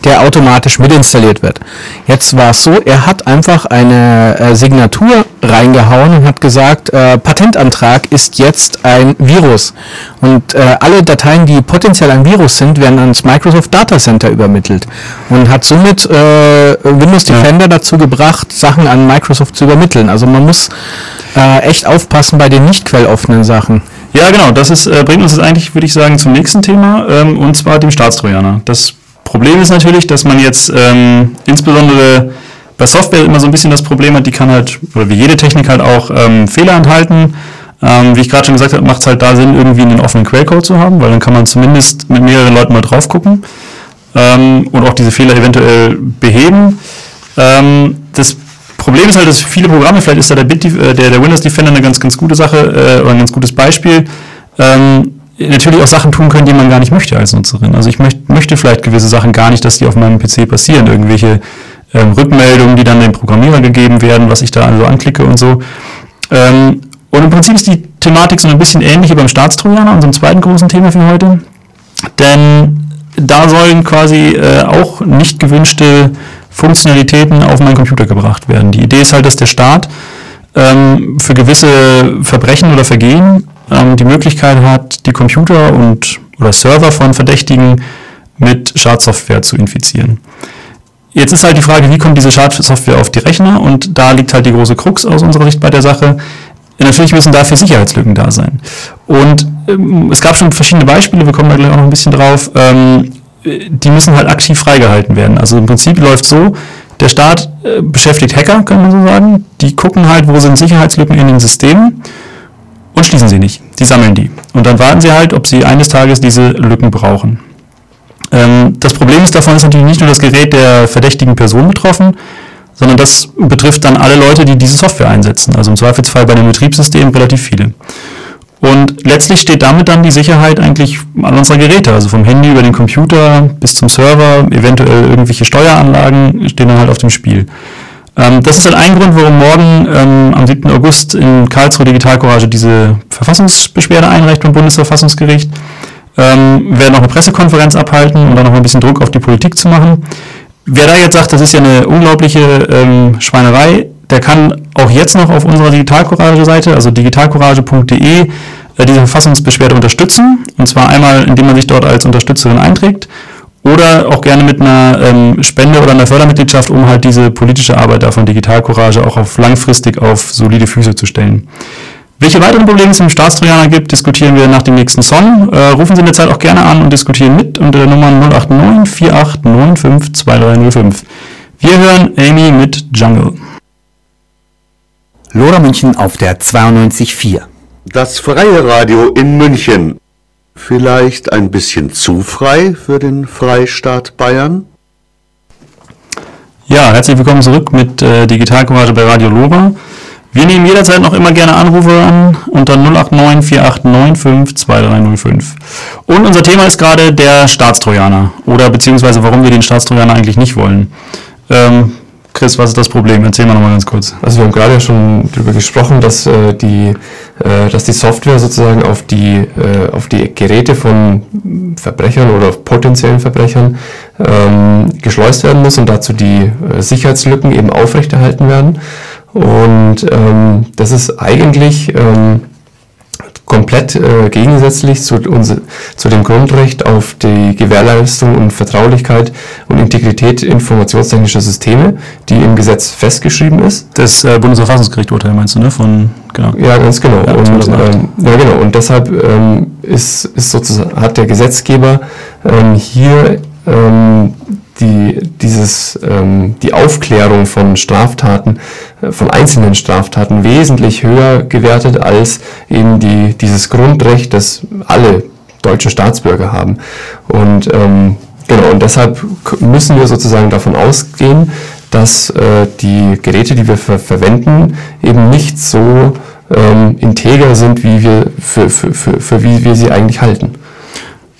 der automatisch mitinstalliert wird. Jetzt war es so, er hat einfach eine äh, Signatur reingehauen und hat gesagt, äh, Patentantrag ist jetzt ein Virus. Und äh, alle Dateien, die potenziell ein Virus sind, werden ans Microsoft Data Center übermittelt. Und hat somit äh, Windows Defender dazu gebracht, Sachen an Microsoft zu übermitteln. Also man muss äh, echt aufpassen bei den nicht quelloffenen Sachen. Ja, genau. Das ist, äh, bringt uns jetzt eigentlich, würde ich sagen, zum nächsten Thema, ähm, und zwar dem Staatstrojaner. Das Problem ist natürlich, dass man jetzt ähm, insbesondere bei Software immer so ein bisschen das Problem hat, die kann halt, oder wie jede Technik halt auch ähm, Fehler enthalten. Ähm, wie ich gerade schon gesagt habe, macht es halt da Sinn, irgendwie einen offenen Quellcode zu haben, weil dann kann man zumindest mit mehreren Leuten mal drauf gucken ähm, und auch diese Fehler eventuell beheben. Ähm, das Problem ist halt, dass viele Programme, vielleicht ist da der, Bit, äh, der, der Windows Defender eine ganz, ganz gute Sache äh, oder ein ganz gutes Beispiel, ähm, natürlich auch Sachen tun können, die man gar nicht möchte als Nutzerin. Also ich möcht, möchte vielleicht gewisse Sachen gar nicht, dass die auf meinem PC passieren. Irgendwelche ähm, Rückmeldungen, die dann dem Programmierer gegeben werden, was ich da also anklicke und so. Ähm, und im Prinzip ist die Thematik so ein bisschen ähnlich wie beim Staatstrojaner, unserem zweiten großen Thema für heute. Denn da sollen quasi äh, auch nicht gewünschte Funktionalitäten auf meinen Computer gebracht werden. Die Idee ist halt, dass der Staat ähm, für gewisse Verbrechen oder Vergehen ähm, die Möglichkeit hat, die Computer und oder Server von Verdächtigen mit Schadsoftware zu infizieren. Jetzt ist halt die Frage, wie kommt diese Schadsoftware auf die Rechner? Und da liegt halt die große Krux aus unserer Sicht bei der Sache. Natürlich müssen dafür Sicherheitslücken da sein. Und ähm, es gab schon verschiedene Beispiele, wir kommen da gleich auch noch ein bisschen drauf. Ähm, äh, die müssen halt aktiv freigehalten werden. Also im Prinzip läuft so, der Staat äh, beschäftigt Hacker, kann man so sagen. Die gucken halt, wo sind Sicherheitslücken in den Systemen und schließen sie nicht. Die sammeln die. Und dann warten sie halt, ob sie eines Tages diese Lücken brauchen. Ähm, das Problem ist davon ist natürlich nicht nur das Gerät der verdächtigen Person betroffen, sondern das betrifft dann alle Leute, die diese Software einsetzen. Also im Zweifelsfall bei dem Betriebssystem relativ viele. Und letztlich steht damit dann die Sicherheit eigentlich an unserer Geräte, also vom Handy über den Computer bis zum Server, eventuell irgendwelche Steueranlagen stehen dann halt auf dem Spiel. Ähm, das ist halt ein Grund, warum morgen ähm, am 7. August in Karlsruhe Digital Courage diese Verfassungsbeschwerde einreicht beim Bundesverfassungsgericht. Ähm, werden auch eine Pressekonferenz abhalten, um da noch ein bisschen Druck auf die Politik zu machen. Wer da jetzt sagt, das ist ja eine unglaubliche ähm, Schweinerei, der kann auch jetzt noch auf unserer Digitalcourage-Seite, also digitalcourage.de, äh, diese Verfassungsbeschwerde unterstützen. Und zwar einmal, indem man sich dort als Unterstützerin einträgt oder auch gerne mit einer ähm, Spende oder einer Fördermitgliedschaft, um halt diese politische Arbeit da von Digitalcourage auch auf langfristig auf solide Füße zu stellen. Welche weiteren Probleme es im Staatstrojaner gibt, diskutieren wir nach dem nächsten Song. Äh, rufen Sie in der Zeit auch gerne an und diskutieren mit unter der Nummer 089 4895 2305. Wir hören Amy mit Jungle. Lora München auf der 92.4. Das freie Radio in München. Vielleicht ein bisschen zu frei für den Freistaat Bayern? Ja, herzlich willkommen zurück mit äh, Digitalcourage bei Radio Lora. Wir nehmen jederzeit noch immer gerne Anrufe an unter 089 4895 2305. Und unser Thema ist gerade der Staatstrojaner oder beziehungsweise warum wir den Staatstrojaner eigentlich nicht wollen. Ähm, Chris, was ist das Problem? Erzähl mal nochmal ganz kurz. Also wir haben gerade ja schon darüber gesprochen, dass, äh, die, äh, dass die Software sozusagen auf die, äh, auf die Geräte von Verbrechern oder potenziellen Verbrechern ähm, geschleust werden muss und dazu die äh, Sicherheitslücken eben aufrechterhalten werden. Und ähm, das ist eigentlich ähm, komplett äh, gegensätzlich zu, unser, zu dem Grundrecht auf die Gewährleistung und Vertraulichkeit und Integrität informationstechnischer Systeme, die im Gesetz festgeschrieben ist. Das äh, Bundesverfassungsgericht-Urteil meinst du, ne? Von, genau. Ja, ganz genau. Ja, und, ähm, ja, genau. Und deshalb ähm, ist, ist sozusagen, hat der Gesetzgeber ähm, hier ähm, die, dieses, ähm, die Aufklärung von Straftaten, äh, von einzelnen Straftaten wesentlich höher gewertet als eben die, dieses Grundrecht, das alle deutschen Staatsbürger haben. Und ähm, genau, und deshalb müssen wir sozusagen davon ausgehen, dass äh, die Geräte, die wir ver verwenden, eben nicht so ähm, integer sind, wie wir für, für, für, für wie wir sie eigentlich halten.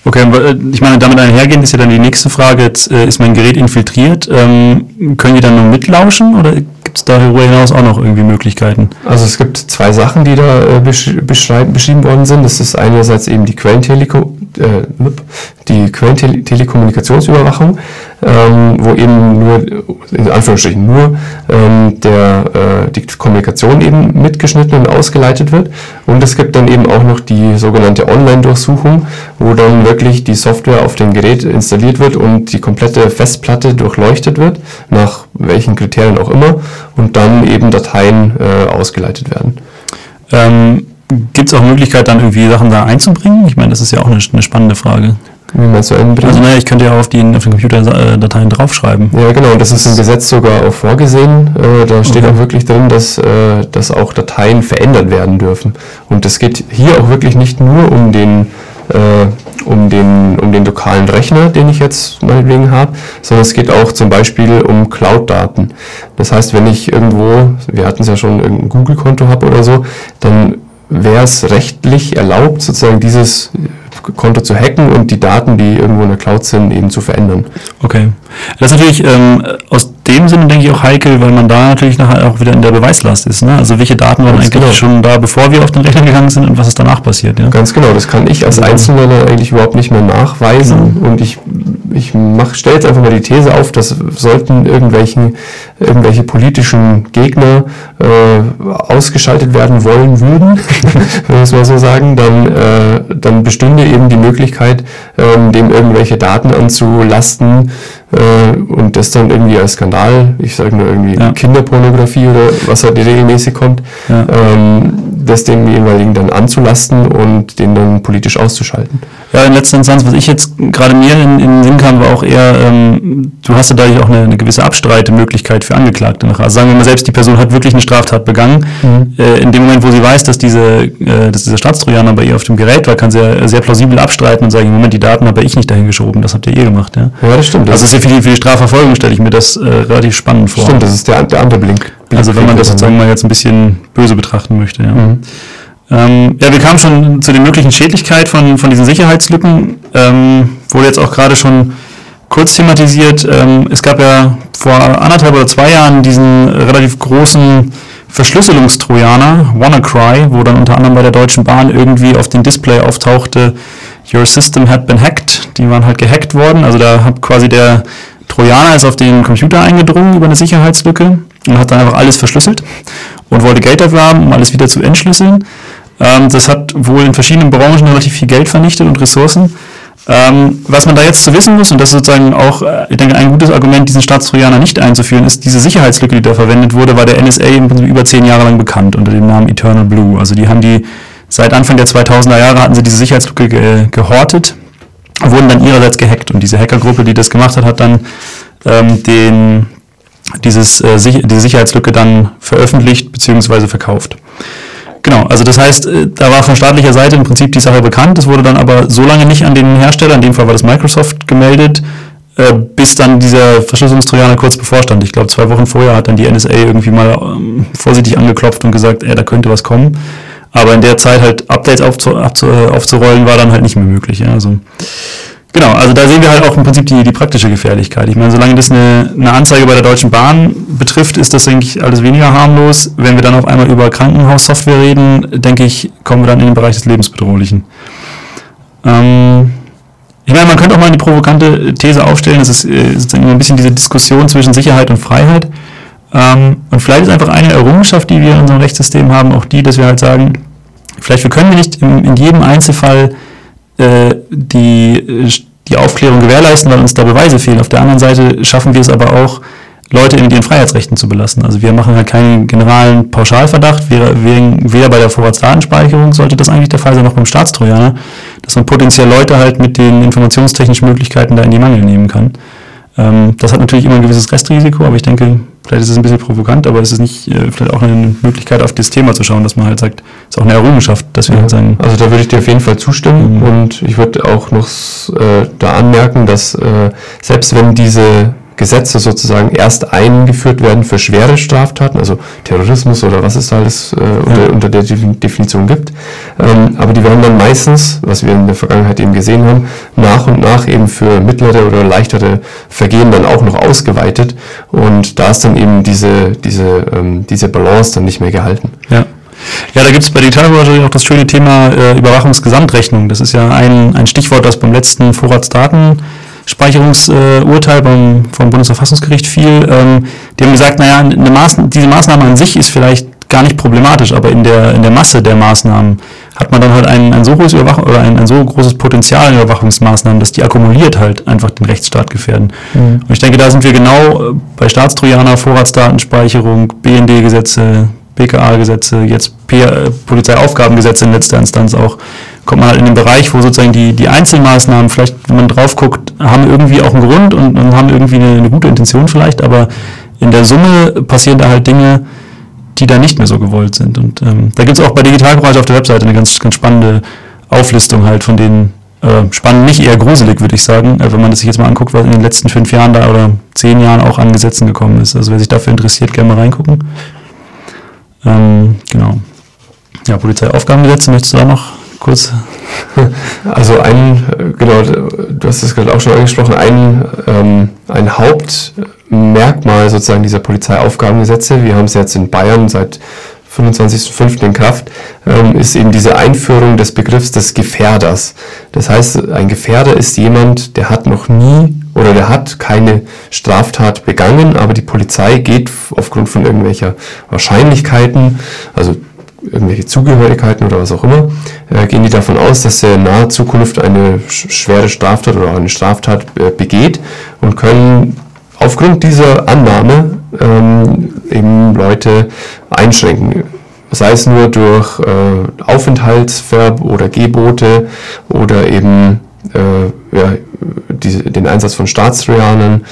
Okay, äh, ich meine, damit einhergehend ist ja dann die nächste Frage, jetzt äh, ist mein Gerät infiltriert, ähm, können die dann nur mitlauschen oder gibt es darüber hinaus auch noch irgendwie Möglichkeiten? Also es gibt zwei Sachen, die da äh, beschrieben worden sind. Das ist einerseits eben äh, die Quellentelekommunikationsüberwachung, ähm, wo eben nur, in Anführungsstrichen nur, ähm, der, äh, die Kommunikation eben mitgeschnitten und ausgeleitet wird. Und es gibt dann eben auch noch die sogenannte Online-Durchsuchung, wo dann wirklich die Software auf dem Gerät installiert wird und die komplette Festplatte durchleuchtet wird, nach welchen Kriterien auch immer, und dann eben Dateien äh, ausgeleitet werden. Ähm, Gibt es auch Möglichkeit, dann irgendwie Sachen da einzubringen? Ich meine, das ist ja auch eine, eine spannende Frage. Wie meinst du einbringen? Also naja, ich könnte ja auf, die, auf den Computerdateien draufschreiben. Ja genau, das ist im Gesetz sogar auch vorgesehen. Äh, da steht okay. auch wirklich drin, dass, äh, dass auch Dateien verändert werden dürfen. Und es geht hier auch wirklich nicht nur um den, äh, um den, um den lokalen Rechner, den ich jetzt meinetwegen habe, sondern es geht auch zum Beispiel um Cloud-Daten. Das heißt, wenn ich irgendwo, wir hatten es ja schon, ein Google-Konto habe oder so, dann wäre es rechtlich erlaubt, sozusagen dieses Konto zu hacken und die Daten, die irgendwo in der Cloud sind, eben zu verändern. Okay. Das ist natürlich ähm, aus dem Sinne, denke ich, auch heikel, weil man da natürlich nachher auch wieder in der Beweislast ist. Ne? Also welche Daten waren Ganz eigentlich genau. schon da, bevor wir auf den Rechner gegangen sind und was ist danach passiert? Ja? Ganz genau, das kann ich als genau. Einzelner eigentlich überhaupt nicht mehr nachweisen genau. und ich, ich stelle jetzt einfach mal die These auf, dass sollten irgendwelchen, irgendwelche politischen Gegner äh, ausgeschaltet werden wollen würden, wenn wir es mal so sagen, dann, äh, dann bestünde eben die Möglichkeit, ähm, dem irgendwelche Daten anzulasten äh, und das dann irgendwie als Skandal, ich sage nur irgendwie ja. Kinderpornografie oder was halt regelmäßig kommt, ja. ähm, das dem jeweiligen dann anzulasten und den dann politisch auszuschalten. Ja, in letzter Instanz, was ich jetzt gerade mir in, in den Sinn kam, war auch eher, ähm, du hast ja dadurch auch eine, eine gewisse Abstreitemöglichkeit für Angeklagte. Also sagen wir mal selbst, die Person hat wirklich eine Straftat begangen. Mhm. Äh, in dem Moment, wo sie weiß, dass, diese, äh, dass dieser Staatstrojaner bei ihr auf dem Gerät war, kann ja sehr plausibel abstreiten und sagen, im Moment, die Daten habe ich nicht dahin geschoben, das habt ihr eh gemacht. Ja, ja das stimmt. Das also für die, für die Strafverfolgung stelle ich mir das äh, relativ spannend vor. Stimmt, das ist der, der andere Blink. Blink also wenn man das sozusagen mal jetzt ein bisschen böse betrachten möchte. Ja. Mhm. Ähm, ja, wir kamen schon zu der möglichen Schädlichkeit von, von diesen Sicherheitslücken. Ähm, wurde jetzt auch gerade schon kurz thematisiert. Ähm, es gab ja vor anderthalb oder zwei Jahren diesen relativ großen Verschlüsselungstrojaner, WannaCry, wo dann unter anderem bei der Deutschen Bahn irgendwie auf dem Display auftauchte, Your system had been hacked. Die waren halt gehackt worden. Also da hat quasi der Trojaner ist auf den Computer eingedrungen über eine Sicherheitslücke und hat dann einfach alles verschlüsselt und wollte Geld haben, um alles wieder zu entschlüsseln. Ähm, das hat wohl in verschiedenen Branchen relativ viel Geld vernichtet und Ressourcen. Ähm, was man da jetzt zu wissen muss, und das ist sozusagen auch, äh, ich denke, ein gutes Argument, diesen Staatstrojaner nicht einzuführen, ist, diese Sicherheitslücke, die da verwendet wurde, war der NSA im Prinzip über zehn Jahre lang bekannt unter dem Namen Eternal Blue. Also die haben die, seit Anfang der 2000er Jahre hatten sie diese Sicherheitslücke ge gehortet, wurden dann ihrerseits gehackt. Und diese Hackergruppe, die das gemacht hat, hat dann ähm, den, dieses, äh, diese Sicherheitslücke dann veröffentlicht bzw. verkauft. Genau, also das heißt, äh, da war von staatlicher Seite im Prinzip die Sache bekannt, es wurde dann aber so lange nicht an den Hersteller, in dem Fall war das Microsoft, gemeldet, äh, bis dann dieser Verschlüsselungstrojaner kurz bevorstand. Ich glaube, zwei Wochen vorher hat dann die NSA irgendwie mal ähm, vorsichtig angeklopft und gesagt, ey, da könnte was kommen. Aber in der Zeit halt Updates aufzu aufzurollen, war dann halt nicht mehr möglich. Ja? Also Genau, also da sehen wir halt auch im Prinzip die, die praktische Gefährlichkeit. Ich meine, solange das eine, eine Anzeige bei der Deutschen Bahn betrifft, ist das, denke ich, alles weniger harmlos. Wenn wir dann auf einmal über Krankenhaussoftware reden, denke ich, kommen wir dann in den Bereich des Lebensbedrohlichen. Ähm, ich meine, man könnte auch mal eine provokante These aufstellen, es ist äh, sozusagen ein bisschen diese Diskussion zwischen Sicherheit und Freiheit. Ähm, und vielleicht ist einfach eine Errungenschaft, die wir in unserem Rechtssystem haben, auch die, dass wir halt sagen, vielleicht können wir nicht in, in jedem Einzelfall äh, die, die Aufklärung gewährleisten, weil uns da Beweise fehlen. Auf der anderen Seite schaffen wir es aber auch, Leute in ihren Freiheitsrechten zu belassen. Also wir machen halt keinen generalen Pauschalverdacht. weder bei der Vorratsdatenspeicherung sollte das eigentlich der Fall sein, noch beim Staatstrojaner, dass man potenziell Leute halt mit den informationstechnischen Möglichkeiten da in die Mangel nehmen kann. Ähm, das hat natürlich immer ein gewisses Restrisiko, aber ich denke, vielleicht ist es ein bisschen provokant, aber es ist nicht äh, vielleicht auch eine Möglichkeit, auf das Thema zu schauen, dass man halt sagt, es ist auch eine Errungenschaft, dass wir ja, halt sagen. Also da würde ich dir auf jeden Fall zustimmen mhm. und ich würde auch noch äh, da anmerken, dass äh, selbst wenn diese Gesetze sozusagen erst eingeführt werden für schwere Straftaten, also Terrorismus oder was es da alles äh, unter, unter, der Definition gibt. Ähm, aber die werden dann meistens, was wir in der Vergangenheit eben gesehen haben, nach und nach eben für mittlere oder leichtere Vergehen dann auch noch ausgeweitet. Und da ist dann eben diese, diese, ähm, diese Balance dann nicht mehr gehalten. Ja. Ja, da gibt es bei Digitalbranche auch das schöne Thema äh, Überwachungsgesamtrechnung. Das ist ja ein, ein Stichwort, das beim letzten Vorratsdaten Speicherungsurteil äh, beim, vom Bundesverfassungsgericht fiel. Ähm, die haben gesagt, naja, eine Maßnahme, diese Maßnahme an sich ist vielleicht gar nicht problematisch, aber in der, in der Masse der Maßnahmen hat man dann halt ein, ein so hohes Überwachung oder ein, ein so großes Potenzial in Überwachungsmaßnahmen, dass die akkumuliert halt einfach den Rechtsstaat gefährden. Mhm. Und ich denke, da sind wir genau äh, bei Staatstrojaner, Vorratsdatenspeicherung, BND-Gesetze, BKA-Gesetze, jetzt äh, Polizeiaufgabengesetze in letzter Instanz auch kommt man halt in den Bereich, wo sozusagen die, die Einzelmaßnahmen, vielleicht, wenn man drauf guckt, haben irgendwie auch einen Grund und, und haben irgendwie eine, eine, gute Intention vielleicht, aber in der Summe passieren da halt Dinge, die da nicht mehr so gewollt sind. Und ähm, da gibt es auch bei Digitalcourage auf der Webseite eine ganz, ganz spannende Auflistung halt von den, äh, spannend, nicht eher gruselig, würde ich sagen, äh, wenn man das sich jetzt mal anguckt, was in den letzten fünf Jahren da oder zehn Jahren auch an Gesetzen gekommen ist. Also wer sich dafür interessiert, gerne mal reingucken. Ähm, genau. Ja, Polizeiaufgabengesetze, möchtest du da noch kurz? Also ein, genau, du hast es gerade auch schon angesprochen, ein, ähm, ein Hauptmerkmal sozusagen dieser Polizeiaufgabengesetze, wir haben es jetzt in Bayern seit 25.05. in Kraft, ähm, ist eben diese Einführung des Begriffs des Gefährders. Das heißt, ein Gefährder ist jemand, der hat noch nie oder der hat keine Straftat begangen, aber die Polizei geht aufgrund von irgendwelcher Wahrscheinlichkeiten, also irgendwelche Zugehörigkeiten oder was auch immer, äh, gehen die davon aus, dass er in naher Zukunft eine schwere Straftat oder eine Straftat äh, begeht und können aufgrund dieser Annahme ähm, eben Leute einschränken. sei es nur durch äh, Aufenthaltsverb oder Gebote oder eben äh, ja, die, den Einsatz von Staatstrojanern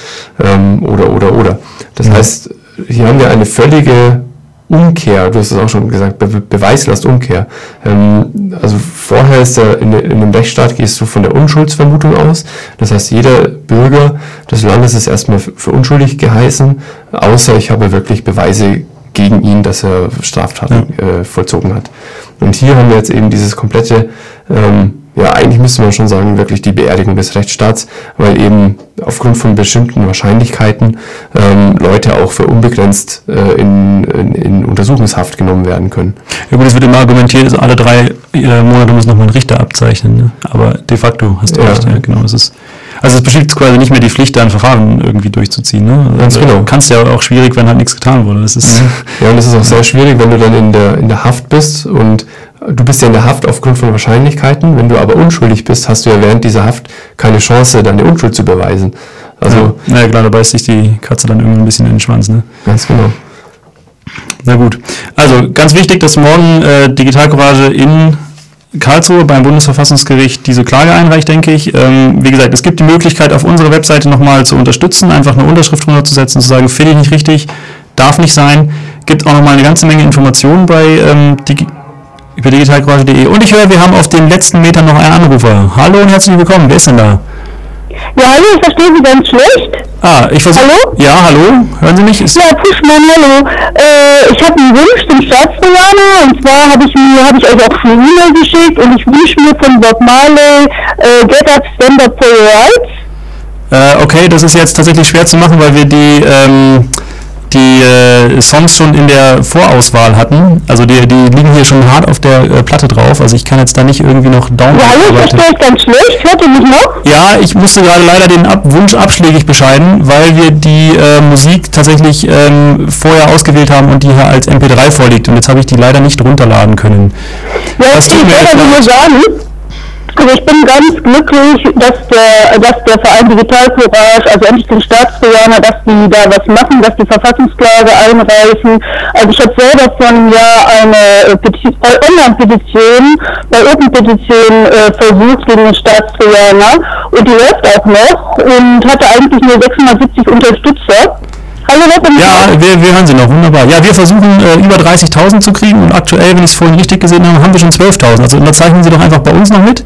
ähm, oder oder oder. Das Mhm. heißt, hier haben wir eine völlige Umkehr, du hast es auch schon gesagt, Be Beweislastumkehr. Ähm, also vorher ist der, in, in einem Rechtsstaat gehst du von der Unschuldsvermutung aus. Das heißt, jeder Bürger des Landes ist erstmal für unschuldig geheißen, außer ich habe wirklich Beweise gegen ihn, dass er Straftaten äh, vollzogen hat. Und hier haben wir jetzt eben dieses komplette, ähm, ja, eigentlich müsste man schon sagen, wirklich die Beerdigung des Rechtsstaats, weil eben aufgrund von bestimmten Wahrscheinlichkeiten ähm, Leute auch für unbegrenzt äh, in, in, in Untersuchungshaft genommen werden können. Ja gut, es wird immer argumentiert, also alle drei äh, Monate muss nochmal ein Richter abzeichnen. Ne? Aber de facto hast du Ja. recht, ja, genau. Es ist, also es besteht quasi nicht mehr die Pflicht, da ein Verfahren irgendwie durchzuziehen. Ne? Also Ganz genau. Kannst ja auch schwierig, wenn halt nichts getan wurde. Das ist, Ja, und es ist auch sehr schwierig, wenn du dann in der, in der Haft bist und du bist ja in der Haft aufgrund von Wahrscheinlichkeiten. Wenn du aber unschuldig bist, hast du ja während dieser Haft keine Chance, deine Unschuld zu beweisen. Also, ja, naja, klar, da beißt sich die Katze dann irgendwann ein bisschen in den Schwanz. Ne? ganz genau. Na gut. Also ganz wichtig, dass morgen äh, Digitalcourage in Karlsruhe beim Bundesverfassungsgericht diese Klage einreicht, denke ich. Ähm, wie gesagt, es gibt die Möglichkeit, auf unserer Webseite nochmal zu unterstützen, einfach eine Unterschrift drunter zu setzen, zu sagen, finde ich nicht richtig, darf nicht sein. Gibt auch nochmal eine ganze Menge Informationen bei ähm, Digi digitalcourage.de. Und ich höre, wir haben auf den letzten Metern noch einen Anrufer. Hallo und herzlich willkommen. Wer ist denn da? Ja, hallo, ich verstehe Sie ganz schlecht. Ah, ich versuche. Hallo? Ja, hallo. Hören Sie mich? Ist, Ja, Puschmann, hallo. Äh, ich habe einen Wunsch zum Staatstrojaner und zwar habe ich mir, habe ich euch auch schon eine E-Mail geschickt und ich wünsche mir von Bob Marley äh, Get Up, Stand Up for Your Rights. Äh, okay, das ist jetzt tatsächlich schwer zu machen, weil wir die, ähm, die äh, Songs schon in der Vorauswahl hatten. Also die, die liegen hier schon hart auf der äh, Platte drauf. Also ich kann jetzt da nicht irgendwie noch downloaden. Ja, hallo, ich verstehe euch ganz schlecht. Hört ihr mich noch? ja, ich musste gerade leider den Ab Wunsch abschlägig bescheiden, weil wir die äh, Musik tatsächlich ähm, vorher ausgewählt haben und die hier als MP3 vorliegt. Und jetzt habe ich die leider nicht runterladen können. Ja, Das ich wollte nur sagen, also ich bin ganz glücklich, dass der, dass der Verein Digital Courage, also endlich den Staatstrojaner, dass die da was machen, dass die Verfassungsklage einreichen. Also ich habe selber vor einem Jahr eine äh, Peti- Online-Petition bei Open Petition äh, versucht gegen den Staatstrojaner und die läuft auch noch und hatte eigentlich nur 670 Unterstützer. Mich Ja, wir, wir hören Sie noch, wunderbar. Ja, wir versuchen äh, über 30.000 zu kriegen und aktuell, wenn ich es vorhin richtig gesehen habe, haben wir schon 12.000. Also unterzeichnen Sie doch einfach bei uns noch mit.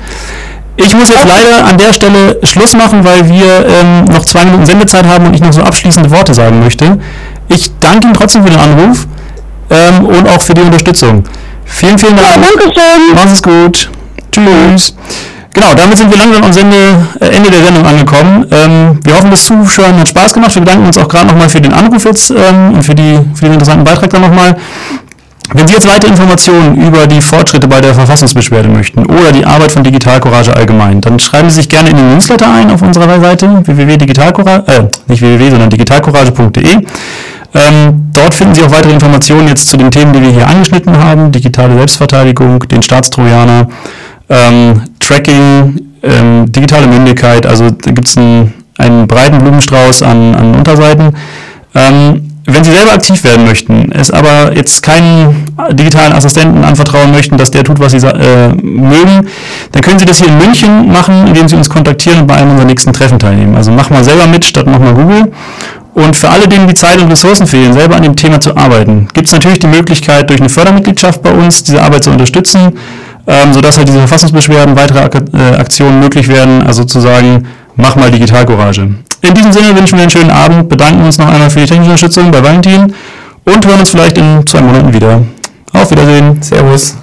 Ich muss jetzt leider an der Stelle Schluss machen, weil wir ähm, noch zwei Minuten Sendezeit haben und ich noch so abschließende Worte sagen möchte. Ich danke Ihnen trotzdem für den Anruf ähm, und auch für die Unterstützung. Vielen, vielen Ja, Dank. danke schön. Machen Sie es gut. Tschüss. Genau, damit sind wir langsam am Sende, äh, Ende der Sendung angekommen. Ähm, wir hoffen, das Zuschauen hat Spaß gemacht. Wir bedanken uns auch gerade nochmal für den Anruf jetzt ähm, und für, die, für den interessanten Beitrag dann nochmal. Wenn Sie jetzt weitere Informationen über die Fortschritte bei der Verfassungsbeschwerde möchten oder die Arbeit von Digital Courage allgemein, dann schreiben Sie sich gerne in den Newsletter ein auf unserer Seite www.digitalcourage, äh, nicht www, sondern digitalcourage.de. Ähm, dort finden Sie auch weitere Informationen jetzt zu den Themen, die wir hier angeschnitten haben, digitale Selbstverteidigung, den Staatstrojaner, ähm, Tracking, ähm, digitale Mündigkeit, also da gibt es einen, einen breiten Blumenstrauß an, an Unterseiten. Ähm, wenn Sie selber aktiv werden möchten, es aber jetzt keinen digitalen Assistenten anvertrauen möchten, dass der tut, was Sie äh, mögen, dann können Sie das hier in München machen, indem Sie uns kontaktieren und bei einem unserer nächsten Treffen teilnehmen. Also mach mal selber mit, statt mach mal Google. Und für alle, denen die Zeit und Ressourcen fehlen, selber an dem Thema zu arbeiten, gibt es natürlich die Möglichkeit, durch eine Fördermitgliedschaft bei uns diese Arbeit zu unterstützen, ähm, sodass halt diese Verfassungsbeschwerden, weitere Ak äh, Aktionen möglich werden, also sozusagen, mach mal Digitalcourage. In diesem Sinne wünschen wir einen schönen Abend, bedanken uns noch einmal für die technische Unterstützung bei Valentin und hören uns vielleicht in zwei Monaten wieder. Auf Wiedersehen. Servus.